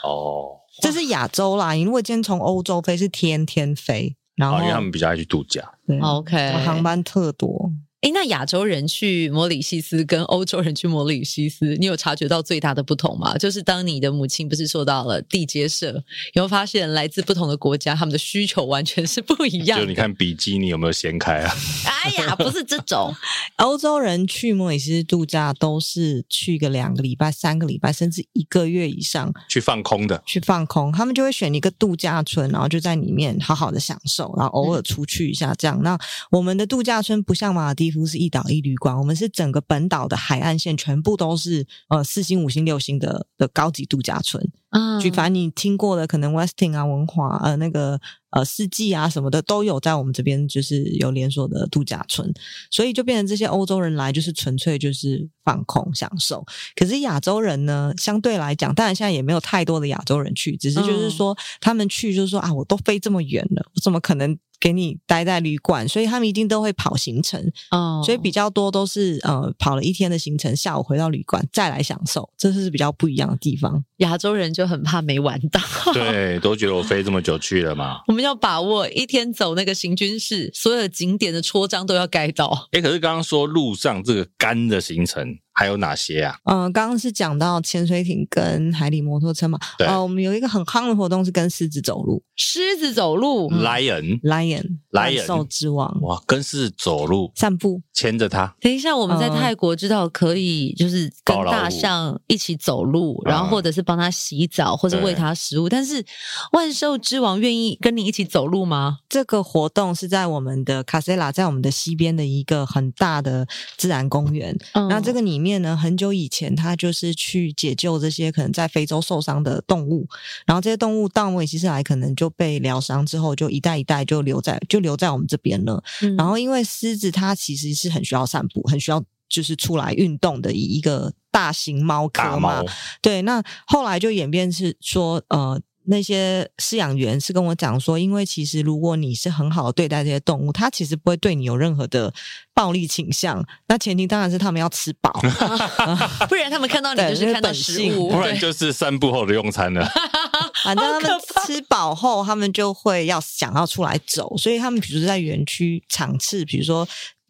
哦，这是亚洲啦。你如果今天从欧洲飞，是天天飞。然后，因为他们比较爱去度假。对，OK，航班特多。诶，那亚洲人去摩里西斯跟欧洲人去摩里西斯，你有察觉到最大的不同吗？就是当你的母亲不是受到了地接社，有没有发现来自不同的国家，他们的需求完全是不一样的。就你看比基尼有没有掀开啊？(laughs) 哎呀，不是这种，(laughs) 欧洲人去摩里西斯度假都是去个两个礼拜、三个礼拜，甚至一个月以上，去放空的，去放空。他们就会选一个度假村，然后就在里面好好的享受，然后偶尔出去一下这样。嗯、那我们的度假村不像马尔地乎是一岛一旅馆，我们是整个本岛的海岸线全部都是呃四星、五星、六星的的高级度假村。嗯，举凡你听过的，可能 Westin 啊、文华呃那个呃四季啊什么的都有在我们这边，就是有连锁的度假村，所以就变成这些欧洲人来就是纯粹就是放空享受。可是亚洲人呢，相对来讲，当然现在也没有太多的亚洲人去，只是就是说他们去就是说啊，我都飞这么远了，我怎么可能？给你待在旅馆，所以他们一定都会跑行程，哦，所以比较多都是呃跑了一天的行程，下午回到旅馆再来享受，这是比较不一样的地方。亚洲人就很怕没玩到，对，都觉得我飞这么久去了嘛。(laughs) 我们要把握一天走那个行军式，所有的景点的戳章都要盖到。哎，可是刚刚说路上这个干的行程。还有哪些啊？嗯、呃，刚刚是讲到潜水艇跟海里摩托车嘛。对。呃，我们有一个很夯的活动是跟狮子走路。狮子走路，Lion，Lion，万兽之王。哇，跟狮子走路，散步，牵着它。等一下，我们在泰国知道可以就是跟大象一起走路，然后或者是帮它洗澡，或者喂它食物。但是万兽之王愿意跟你一起走路吗？这个活动是在我们的卡塞拉，在我们的西边的一个很大的自然公园。嗯，那这个里面。面呢，很久以前，他就是去解救这些可能在非洲受伤的动物，然后这些动物到维西斯来，可能就被疗伤之后，就一代一代就留在就留在我们这边了。嗯、然后，因为狮子它其实是很需要散步，很需要就是出来运动的一个大型猫科嘛。对，那后来就演变是说，呃。那些饲养员是跟我讲说，因为其实如果你是很好的对待这些动物，它其实不会对你有任何的暴力倾向。那前提当然是他们要吃饱，(laughs) 不然他们看到你就是看到食物，不然就是散步后的用餐了。(laughs) 反正他们吃饱后，他们就会要想要出来走，所以他们比如说在园区场次，比如说。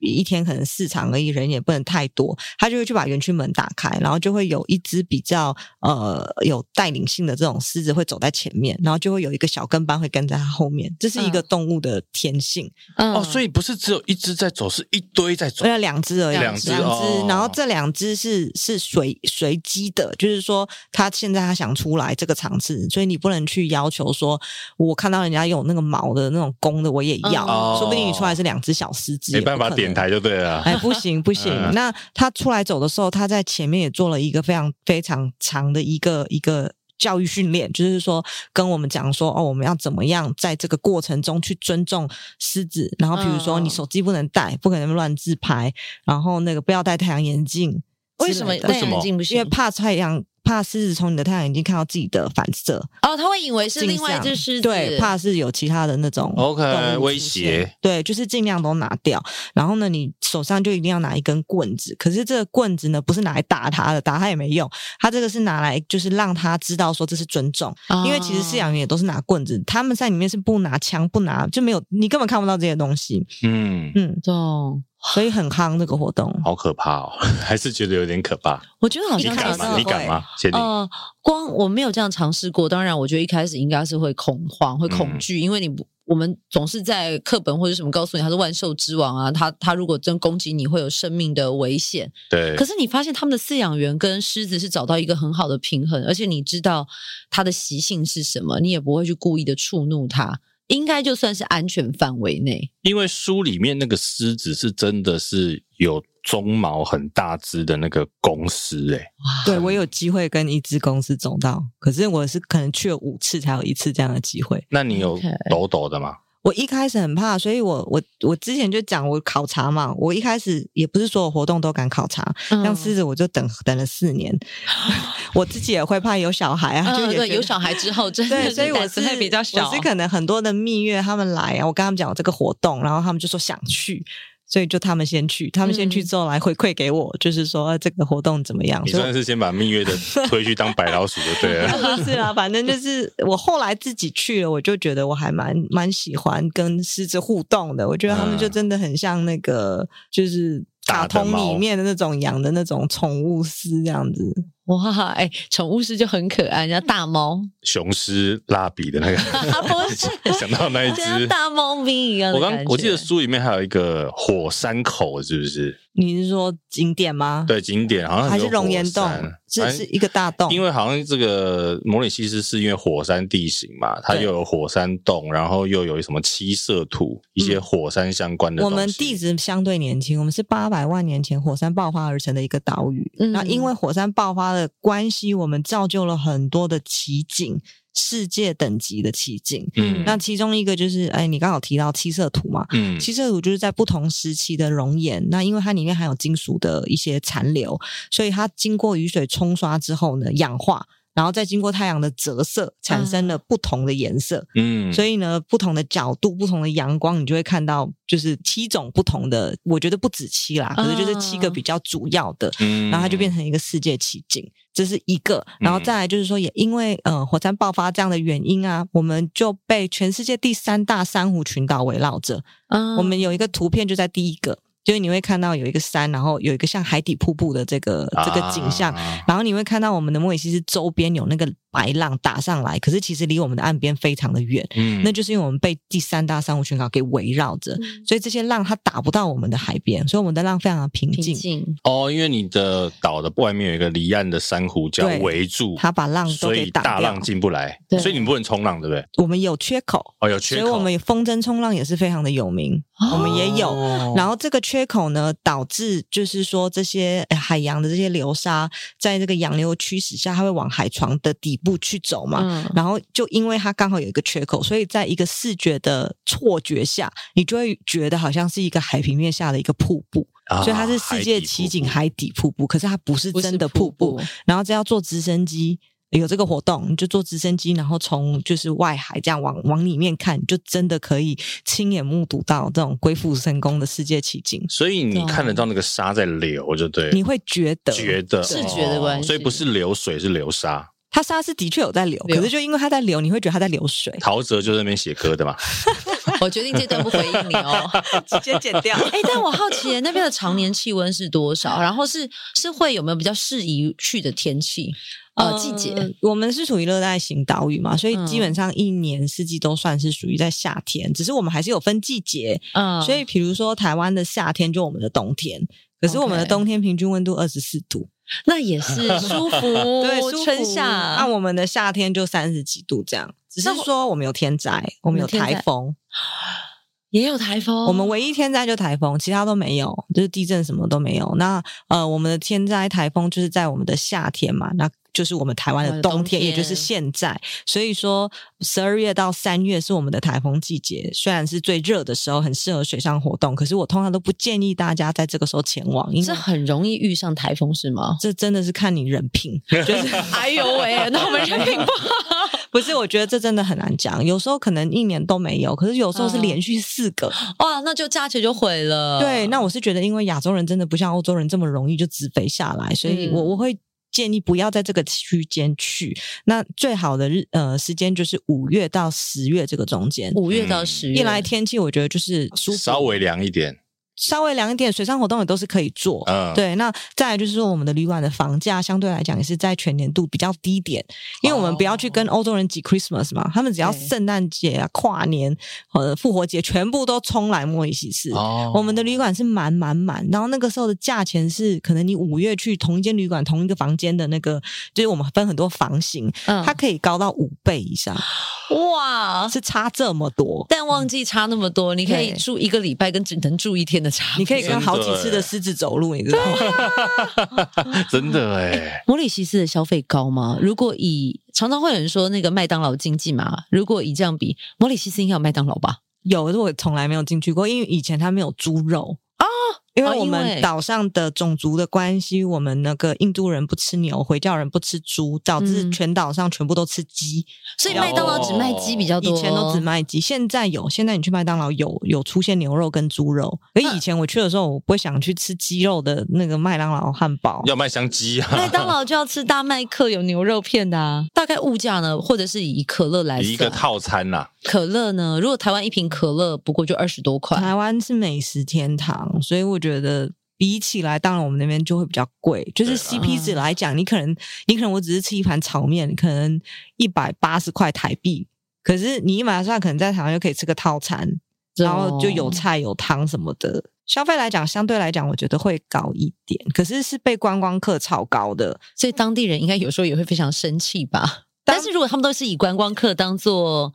一天可能四场而已，人也不能太多，他就会去把园区门打开，然后就会有一只比较呃有带领性的这种狮子会走在前面，然后就会有一个小跟班会跟在他后面，这是一个动物的天性。嗯、哦，所以不是只有一只在走，是一堆在走，要两只而已，两只，两只，然后这两只是是随随机的，就是说他现在他想出来这个场次，所以你不能去要求说，我看到人家有那个毛的那种公的我也要，嗯、说不定你出来是两只小狮子，没办法点。台就对了，哎，不行不行。嗯、那他出来走的时候，他在前面也做了一个非常非常长的一个一个教育训练，就是说跟我们讲说哦，我们要怎么样在这个过程中去尊重狮子。然后比如说，你手机不能带，不可能乱自拍，然后那个不要戴太阳眼镜。为什么戴眼镜不行？因为怕太阳。怕狮子从你的太阳眼镜看到自己的反射哦，他会以为是另外一只狮子，对，怕是有其他的那种 OK 威胁，对，就是尽量都拿掉。然后呢，你手上就一定要拿一根棍子，可是这个棍子呢，不是拿来打他的，打他也没用。他这个是拿来就是让他知道说这是尊重，哦、因为其实饲养员也都是拿棍子，他们在里面是不拿枪，不拿就没有，你根本看不到这些东西。嗯。嗯，懂。所以很夯这个活动，好可怕哦！(laughs) 还是觉得有点可怕。我觉得好像你敢吗？你敢吗？呃，光我没有这样尝试过。当然，我觉得一开始应该是会恐慌、会恐惧，嗯、因为你不，我们总是在课本或者什么告诉你他是万兽之王啊，他他如果真攻击你会有生命的危险。对。可是你发现他们的饲养员跟狮子是找到一个很好的平衡，而且你知道它的习性是什么，你也不会去故意的触怒它。应该就算是安全范围内，因为书里面那个狮子是真的是有鬃毛很大只的那个公狮，诶，对，我有机会跟一只公狮走到，可是我是可能去了五次才有一次这样的机会。那你有抖抖的吗？Okay. 我一开始很怕，所以我我我之前就讲我考察嘛，我一开始也不是所有活动都敢考察，嗯、像狮子我就等等了四年，(laughs) 我自己也会怕有小孩啊，嗯、就对，有小孩之后 (laughs) 真的对，所以我是会比较小，我是可能很多的蜜月他们来啊，我跟他们讲这个活动，然后他们就说想去。所以就他们先去，他们先去之后来回馈给我，嗯、就是说这个活动怎么样？你算是先把蜜月的推去当白老鼠就对了。(laughs) 是啊，反正就是我后来自己去了，我就觉得我还蛮蛮喜欢跟狮子互动的。我觉得他们就真的很像那个，就是卡通里面的那种养的那种宠物狮这样子。哇，哎，宠物狮就很可爱，叫大猫、(laughs) 雄狮、蜡笔的那个，(laughs) 不是 (laughs) 想到那一只大猫咪一样。我刚我记得书里面还有一个火山口，是不是？你是说景点吗？对，景点好像还是熔岩洞，这是一个大洞。因为好像这个摩里西斯是因为火山地形嘛，它又有火山洞，然后又有什么七色土，一些火山相关的东西。我们地质相对年轻，我们是八百万年前火山爆发而成的一个岛屿。嗯，那因为火山爆发的关系，我们造就了很多的奇景。世界等级的奇景，嗯，那其中一个就是，哎，你刚好提到七色土嘛，嗯，七色土就是在不同时期的熔岩，那因为它里面含有金属的一些残留，所以它经过雨水冲刷之后呢，氧化。然后再经过太阳的折射，产生了不同的颜色。嗯，所以呢，不同的角度、不同的阳光，你就会看到就是七种不同的。我觉得不止七啦，可是就是七个比较主要的。嗯，然后它就变成一个世界奇景，这是一个。然后再来就是说，也因为呃火山爆发这样的原因啊，我们就被全世界第三大珊瑚群岛围绕着。嗯，我们有一个图片就在第一个。就是你会看到有一个山，然后有一个像海底瀑布的这个这个景象，啊、然后你会看到我们的莫里西斯周边有那个。白浪打上来，可是其实离我们的岸边非常的远，嗯，那就是因为我们被第三大珊瑚群岛给围绕着，嗯、所以这些浪它打不到我们的海边，所以我们的浪非常的平静。平静。哦，因为你的岛的外面有一个离岸的珊瑚礁围住，它把浪都给打掉，所以大浪进不来，对。所以你们不能冲浪，对不对？我们有缺口哦，有缺口，所以我们风筝冲浪也是非常的有名，哦、我们也有。然后这个缺口呢，导致就是说这些海洋的这些流沙，在这个洋流驱使下，它会往海床的底部去走嘛。嗯，然后就因为它刚好有一个缺口，所以在一个视觉的错觉下，你就会觉得好像是一个海平面下的一个瀑布，啊、所以它是世界奇景海底瀑布，可是它不是真的瀑布。瀑布然后这要坐直升机，有这个活动，你就坐直升机，然后从就是外海这样往往里面看，你就真的可以亲眼目睹到这种鬼斧神工的世界奇景。所以你看得到那个沙在流，就对，你会觉得觉得视觉的关系，所以不是流水，是流沙。它沙是的确有在流，可是就因为它在流，你会觉得它在流水。陶喆就在那边写歌的嘛。(laughs) 我决定这段不回应你哦，(laughs) 直接剪掉。(laughs) 哎、欸，但我好奇那边的常年气温是多少？然后是是会有没有比较适宜去的天气？呃，季节、呃？我们是属于热带型岛屿嘛，所以基本上一年四季都算是属于在夏天，嗯、只是我们还是有分季节。嗯，所以比如说台湾的夏天就我们的冬天，可是我们的冬天平均温度二十四度。那也是 (laughs) 舒服，对，舒。春夏，那我们的夏天就三十几度这样。只是说我们有天灾，我们有台风，也有台风。我们唯一天灾就台风，其他都没有，就是地震什么都没有。那呃，我们的天灾台风就是在我们的夏天嘛，那。就是我们台湾的冬天，也就是现在。所以说，十二月到三月是我们的台风季节，虽然是最热的时候，很适合水上活动。可是我通常都不建议大家在这个时候前往，因为这很容易遇上台风，是吗？这真的是看你人品。就是 (laughs) 哎呦喂，那我们人品不好。(laughs) 不是，我觉得这真的很难讲。有时候可能一年都没有，可是有时候是连续四个，哇，那就假期就毁了。对，那我是觉得，因为亚洲人真的不像欧洲人这么容易就直飞下来，所以我我会。建议不要在这个区间去，那最好的日呃时间就是五月到十月这个中间。五月到十月，一来天气我觉得就是舒服，稍微凉一点。稍微凉一点，水上活动也都是可以做。嗯，对。那再来就是说，我们的旅馆的房价相对来讲也是在全年度比较低点，因为我们不要去跟欧洲人挤 Christmas 嘛，他们只要圣诞节啊、跨年和复活节全部都冲来莫里西斯。哦，我们的旅馆是满满满，然后那个时候的价钱是可能你五月去同一间旅馆同一个房间的那个，就是我们分很多房型，嗯，它可以高到五倍以上。哇，是差这么多，但忘记差那么多，你可以住一个礼拜，跟只能住一天的差，你可以跟好几次的狮子走路，你知道吗？真的 (laughs) 哎，摩里西斯的消费高吗？如果以常常会有人说那个麦当劳经济嘛，如果以这样比，摩里西斯应该有麦当劳吧？有，可是我从来没有进去过，因为以前它没有猪肉。因为我们岛上的种族的关系，我们那个印度人不吃牛，回教人不吃猪，导致全岛上全部都吃鸡，所以麦当劳只卖鸡比较多。以前都只卖鸡，现在有，现在你去麦当劳有有出现牛肉跟猪肉。而以前我去的时候，我不会想去吃鸡肉的那个麦当劳汉堡，要麦香鸡啊！(laughs) 麦当劳就要吃大麦克有牛肉片的啊。大概物价呢，或者是以可乐来一个套餐呐？可乐呢？如果台湾一瓶可乐不过就二十多块，台湾是美食天堂，所以我觉得。比起来，当然我们那边就会比较贵。就是 CP 值来讲，你可能你可能我只是吃一盘炒面，可能一百八十块台币。可是你一买算，可能在台湾就可以吃个套餐，然后就有菜有汤什么的。消费来讲，相对来讲，我觉得会高一点，可是是被观光客炒高的，所以当地人应该有时候也会非常生气吧？但是如果他们都是以观光客当做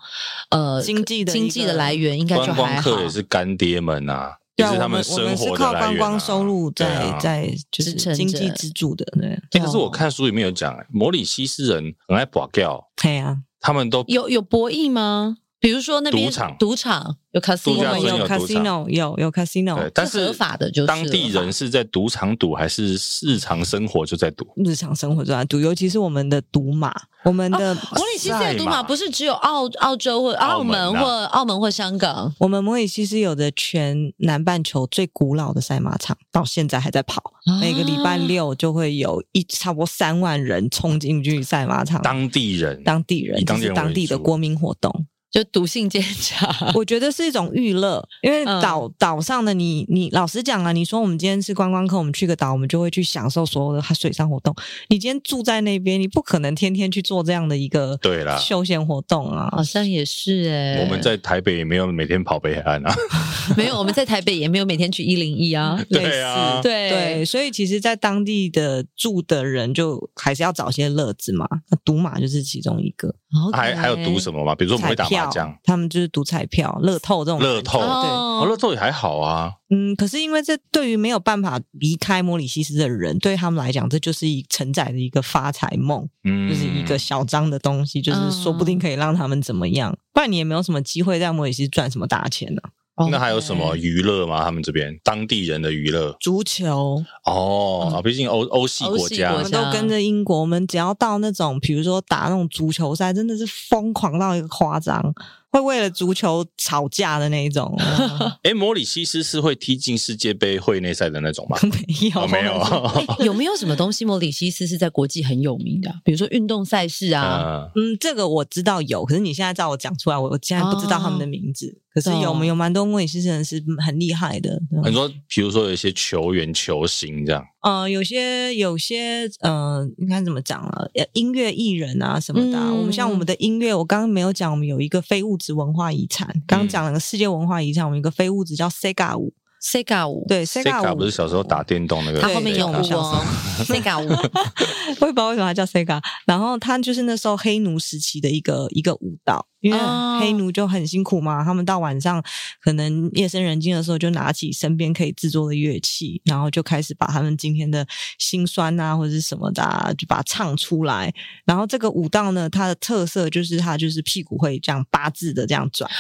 呃经济的经济的来源，应该就还好。观光客也是干爹们啊，也是他们生活的来源、啊、我们是靠观光收入在、啊、在就是经济支柱的。对，欸、可是我看书里面有讲，摩里西斯人很爱博钓，对啊，他们都有有博弈吗？比如说那边赌场，赌场有 casino，有 casino，有有 casino，但是合法的，就是当地人是在赌场赌，还是日常生活就在赌？日常生活就在赌，尤其是我们的赌马，我们的摩里西斯的赌马不是只有澳澳洲或澳门或澳门或香港，我们摩里西斯有的全南半球最古老的赛马场，到现在还在跑，每个礼拜六就会有一差不多三万人冲进去赛马场，当地人，当地人，就是当地的国民活动。就赌性坚强，我觉得是一种娱乐，因为岛岛、嗯、上的你，你老实讲啊，你说我们今天是观光客，我们去个岛，我们就会去享受所有的水上活动。你今天住在那边，你不可能天天去做这样的一个对啦休闲活动啊，好像也是哎、欸。我们在台北也没有每天跑北海岸啊，(laughs) 没有，我们在台北也没有每天去一零一啊，(laughs) 对啊，对对，所以其实，在当地的住的人就还是要找些乐子嘛，那赌马就是其中一个。Okay. 还还有赌什么吗？比如说我们会打麻将，他们就是赌彩票、乐透这种。乐透，对，哦，乐透也还好啊。嗯，可是因为这对于没有办法离开莫里西斯的人，对他们来讲，这就是一承载的一个发财梦，嗯，就是一个小张的东西，就是说不定可以让他们怎么样。嗯，不然你也没有什么机会在莫里西斯赚什么大钱呢，啊。Okay. 那还有什么娱乐吗？他们这边？当地人的娱乐，足球。哦，毕竟欧欧系国家，我们都跟着英国，我们只要到那种，比如说打那种足球赛，真的是疯狂到一个夸张。会为了足球吵架的那一种。(laughs) 哎，摩里西斯是会踢进世界杯会内赛的那种吗？(laughs) 没有，没 (laughs) 有。有没有什么东西摩里西斯是在国际很有名的？比如说运动赛事啊？嗯，这个我知道有，可是你现在叫我讲出来，我我现在不知道他们的名字。可是有没有蛮多摩里西斯人是很厉害的？很多，比如说有一些球员、球星这样。呃，有些有些呃，应该怎么讲了？音乐艺人啊什么的。我们像我们的音乐，我刚刚没有讲，我们有一个非物质文化遗产。刚刚讲了个世界文化遗产，我们有一个非物质叫 Sega 舞。Sega 舞，对，Sega 舞不是小时候打电动那个，他后面有小时候 Sega 舞，(laughs) 我也不知道为什么它叫 Sega。然后他就是那时候黑奴时期的一个一个舞蹈。因为黑奴就很辛苦嘛，他们到晚上可能夜深人静的时候，就拿起身边可以制作的乐器，然后就开始把他们今天的心酸啊或者是什么的，啊，就把它唱出来。然后这个舞蹈呢，它的特色就是它就是屁股会这样八字的这样转，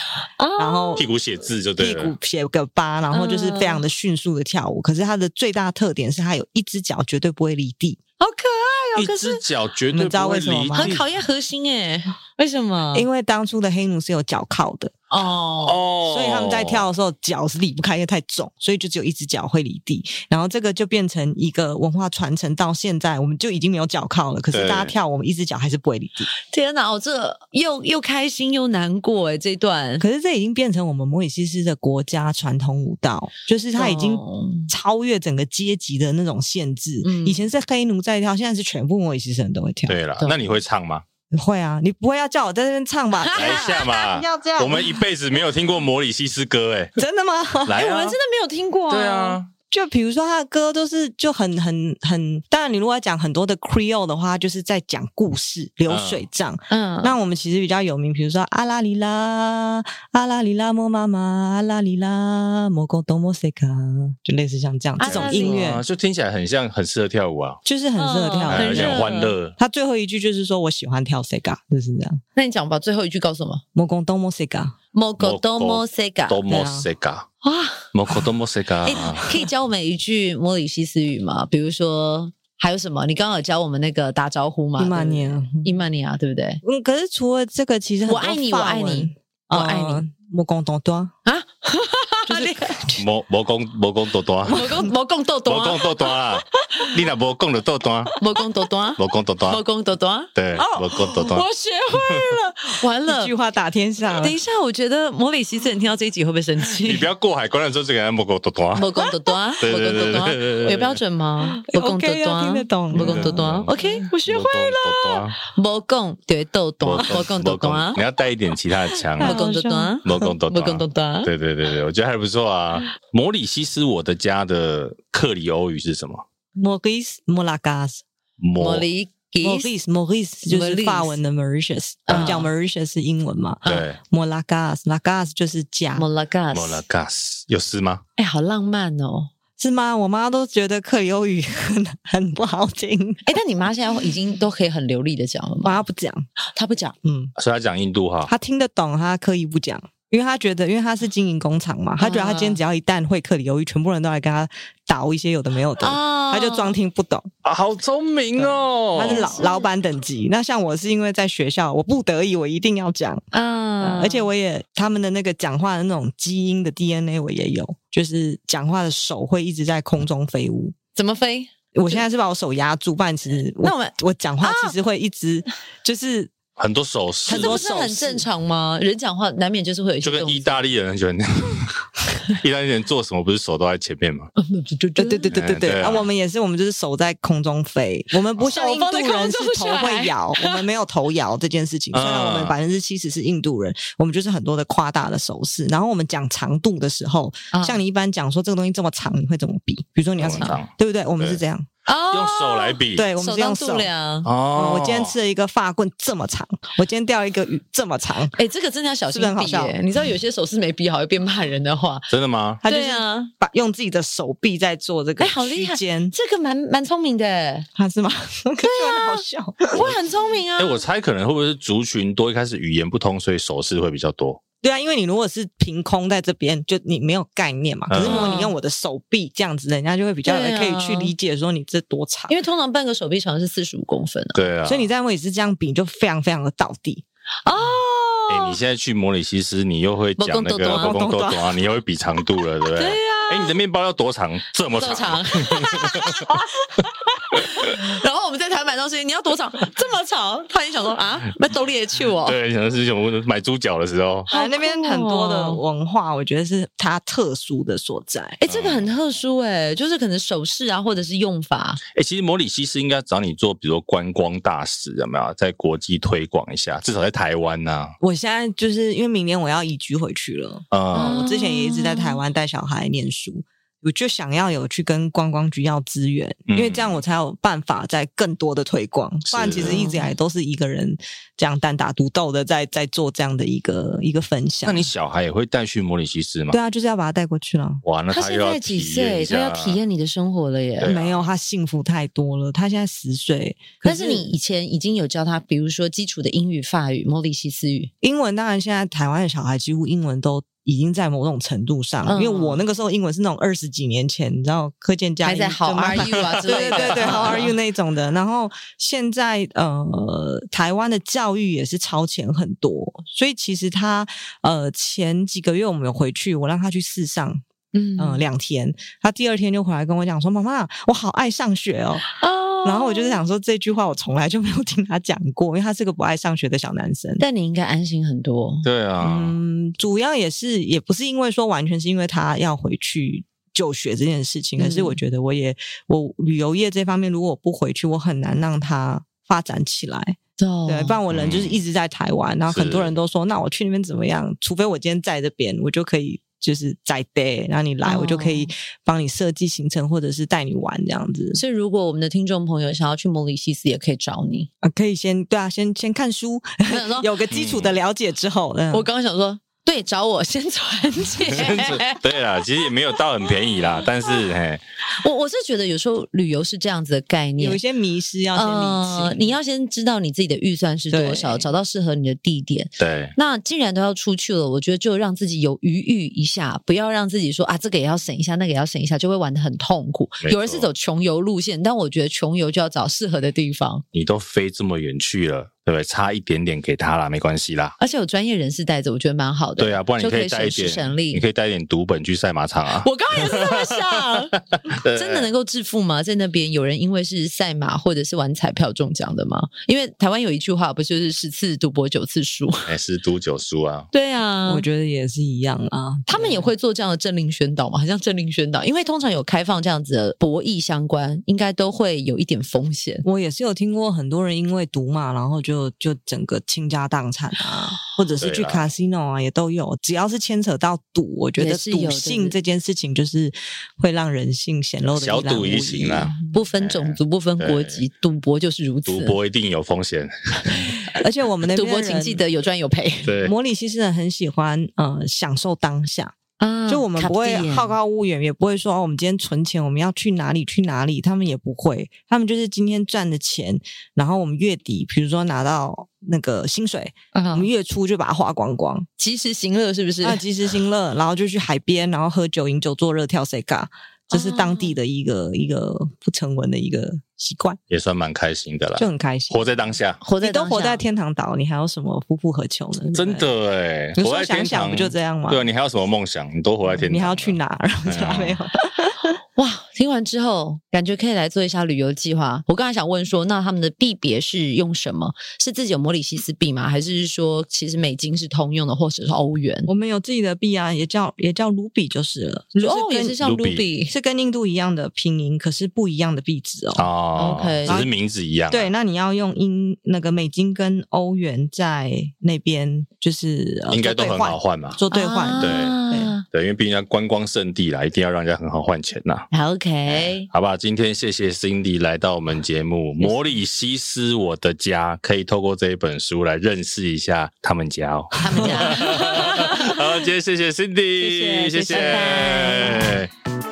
然后屁股写字就对了，屁股写个八，然后就是非常的迅速的跳舞。可是它的最大特点是它有一只脚绝对不会离地，好可爱哦！一只脚绝对不会离地，你知道为什么吗？很考验核心诶。为什么？因为当初的黑奴是有脚铐的。哦哦，所以他们在跳的时候脚是离不开，因为太重，所以就只有一只脚会离地。然后这个就变成一个文化传承，到现在我们就已经没有脚铐了。可是大家跳，我们一只脚还是不会离地。天哪，我这又又开心又难过诶，这段。可是这已经变成我们摩里西斯的国家传统舞蹈，就是它已经超越整个阶级的那种限制。嗯，以前是黑奴在跳，现在是全部摩里西斯人都会跳。对了，那你会唱吗？会啊，你不会要叫我在这边唱吧？(laughs) 来一下嘛！(laughs) 要这样，我们一辈子没有听过摩里西斯歌，哎，真的吗？来啊，我们真的没有听过啊。对啊。就比如说他的歌都是就很很很，当然你如果要讲很多的 Creole 的话，就是在讲故事流水账。嗯，那我们其实比较有名，比如说阿拉里拉阿拉里拉莫妈妈阿拉里拉莫公多莫塞卡，就类似像这样这种音乐，就听起来很像很适合跳舞啊，就是很适合跳舞，很欢乐。他最后一句就是说我喜欢跳塞卡，就是这样。那你讲吧，最后一句告诉我们，莫公多莫塞卡。莫古多莫塞卡，多莫塞嘎哇！莫古多莫塞嘎，(laughs) 哎，可以教我们一句摩里西斯语吗？比如说还有什么？你刚刚有教我们那个打招呼吗？伊曼尼亚，伊曼尼亚，对不对？嗯，可是除了这个，其实我爱你，我爱你，我爱你，目光多多啊。就是无无讲无讲多多，无讲无讲多多，无讲多多啊！你 (laughs) 若无讲就多多，(laughs) 无讲多多，无讲多多，无讲多多，对，无讲多多。我学会了，(laughs) 完了，一句话打天下。等一下，我觉得摩里西斯人听到这一集会不会生气？你不要过海关的时候就给他无讲多多，无讲多多，对对对对，有标准吗？无讲多多，听得懂，无讲多多，OK，我学会了。无讲对多多，无讲多多，你要带一点其他的腔，无讲多多，无讲多多，无讲多多，对对对对，我觉得还。还不错啊。摩里西斯，我的家的克里欧语是什么？莫里斯，莫拉加斯，莫里。Maurice，Maurice 就是法文的 Mauritius，我们讲 Mauritius 是英文嘛？对，Malagas，Malagas 就是家，Malagas，Malagas 有事吗？哎，好浪漫哦，是吗？我妈都觉得克里欧语很很不好听。哎，但你妈现在已经都可以很流利的讲了吗？我妈不讲，她不讲，嗯，所以她讲印度哈，她听得懂，她可以不讲。因为他觉得，因为他是经营工厂嘛，他觉得他今天只要一旦会客里欧语，全部人都来跟他倒一些有的没有的，啊、他就装听不懂啊，好聪明哦！他是老老板等级。那像我是因为在学校，我不得已我一定要讲啊，而且我也他们的那个讲话的那种基因的 DNA 我也有，就是讲话的手会一直在空中飞舞，怎么飞？我现在是把我手压住，不然其实我那我们我讲话其实会一直就是。很多手势，很多是很正常吗？人讲话难免就是会有一些，就跟意大利人就很那样。(laughs) 意大利人做什么不是手都在前面吗？(laughs) 对对对对对对。啊，我们也是，我们就是手在空中飞。(laughs) 我们不像印度人是头会摇，我们没有头摇这件事情。虽然我们百分之七十是印度人，我们就是很多的夸大的手势。然后我们讲长度的时候，像你一般讲说这个东西这么长，你会怎么比？比如说你要长，对不对？我们是这样。哦、用手来比，对，我们是用手量。哦、嗯，我今天吃了一个发棍这么长，我今天钓一个鱼这么长。哎、欸，这个真的要小心比，是不是很好笑？你知道有些手势没比好会变骂人的话，真的吗？他就是把用自己的手臂在做这个哎、欸，好厉害，这个蛮蛮聪明的，他是吗？对啊，好笑，会很聪明啊。哎、欸，我猜可能会不会是族群多，一开始语言不通，所以手势会比较多。对啊，因为你如果是凭空在这边，就你没有概念嘛。可是如果你用我的手臂这样子，人家就会比较可以去理解说你这多长。因为通常半个手臂长是四十五公分啊。对啊，所以你在位置这样比，就非常非常的倒地哦。哎，你现在去摩里西斯，你又会讲那个波公多多啊，你又会比长度了，对不对？(laughs) 对啊。哎，你的面包要多长？这么长。(laughs) 在台湾买东西，你要多吵？(laughs) 这么吵？他也想说啊，买兜里去哦。对，想的是我们买猪脚的时候，(laughs) 哎，那边很多的文化，我觉得是它特殊的所在。哎，这个很特殊哎，就是可能手势啊，或者是用法。哎，其实摩里西斯应该找你做，比如说观光大使，有没有在国际推广一下？至少在台湾呐。我现在就是因为明年我要移居回去了，嗯，我之前也一直在台湾带小孩念书。我就想要有去跟观光局要资源，因为这样我才有办法在更多的推广。不然其实一直以来都是一个人这样单打独斗的在在做这样的一个一个分享。那你小孩也会带去摩里西斯吗？对啊，就是要把他带过去了。哇，那他，他现在几岁？他要体验你的生活了耶？没有，他幸福太多了。他现在十岁，但是你以前已经有教他，比如说基础的英语、法语、摩里西斯语、英文。当然，现在台湾的小孩几乎英文都。已经在某种程度上，因为我那个时候英文是那种二十几年前，你知道，课件加还在 How are you 啊之类的，对对对，(laughs) How are you 那种的。然后现在呃，台湾的教育也是超前很多，所以其实他呃前几个月我们有回去，我让他去试上，嗯嗯、呃，两天，他第二天就回来跟我讲说：“妈妈，我好爱上学哦。”然后我就是想说，这句话我从来就没有听他讲过，因为他是个不爱上学的小男生。但你应该安心很多。对啊，嗯，主要也是也不是因为说完全是因为他要回去就学这件事情，可、嗯、是我觉得我也我旅游业这方面如果我不回去，我很难让他发展起来。哦、对，不然我人就是一直在台湾，嗯、然后很多人都说，那我去那边怎么样？除非我今天在这边，我就可以。就是在 day，然后你来，我就可以帮你设计行程，哦、或者是带你玩这样子。所以，如果我们的听众朋友想要去摩里西斯，也可以找你啊，可以先对啊，先先看书，(laughs) 有个基础的了解之后，嗯、我刚刚想说。对，找我先存钱。对啦，其实也没有到很便宜啦，(laughs) 但是嘿，我我是觉得有时候旅游是这样子的概念，有一些迷失要先理清。呃，你要先知道你自己的预算是多少，找到适合你的地点。对，那既然都要出去了，我觉得就让自己有余裕一下，不要让自己说啊，这个也要省一下，那个也要省一下，就会玩的很痛苦。有人是走穷游路线，但我觉得穷游就要找适合的地方。你都飞这么远去了。对不对？差一点点给他啦，没关系啦。而且有专业人士带着，我觉得蛮好的。对啊，不然你可以带一点，你可以带一点读本去赛马场啊。我刚刚也是这么想。(laughs) 真的能够致富吗？在那边有人因为是赛马或者是玩彩票中奖的吗？因为台湾有一句话，不就是十次赌博九次输？哎，十赌九输啊。(laughs) 对啊，我觉得也是一样啊。他们也会做这样的政令宣导吗？好像政令宣导，因为通常有开放这样子的博弈相关，应该都会有一点风险。我也是有听过很多人因为赌马，然后就就就整个。倾家荡产啊！或者是去 casino 啊，也都有。只要是牵扯到赌，我觉得赌性这件事情就是会让人性显露的小赌怡情啊，不分种族、不分国籍，赌博就是如此。赌博一定有风险，(laughs) 而且我们的赌博请记得有赚有赔。对，摩里西斯人很喜欢呃享受当下。啊，就我们不会好高骛远，也不会说哦，我们今天存钱，我们要去哪里去哪里，他们也不会，他们就是今天赚的钱，然后我们月底，比如说拿到那个薪水，嗯、我们月初就把它花光光，及时行乐是不是？啊，及时行乐，然后就去海边，然后喝酒、饮酒、做热跳 Sega。这是当地的一个、哦、一个不成文的一个习惯，也算蛮开心的啦，就很开心，活在当下，活在，你都活在天堂岛，你还有什么夫复何求呢？真的哎，你说想想不就这样吗？对啊，你还有什么梦想？你都活在天堂，你还要去哪儿？(laughs) 没有。(laughs) 哇，听完之后感觉可以来做一下旅游计划。我刚才想问说，那他们的币别是用什么？是自己有摩里西斯币吗？还是说其实美金是通用的，或者是欧元？我们有自己的币啊，也叫也叫卢比就是了。哦，也是像卢比，是跟印度一样的拼音，可是不一样的币值哦。哦，OK，只是名字一样啊。对，那你要用英那个美金跟欧元在那边就是应该都很好换嘛，做兑换。啊、对对对，因为毕竟要观光圣地啦，一定要让人家很好换钱呐。OK，好吧，今天谢谢 Cindy 来到我们节目《摩里西斯我的家》，可以透过这一本书来认识一下他们家哦。他们家，(laughs) 好，今天谢谢 Cindy，谢谢。谢谢谢谢。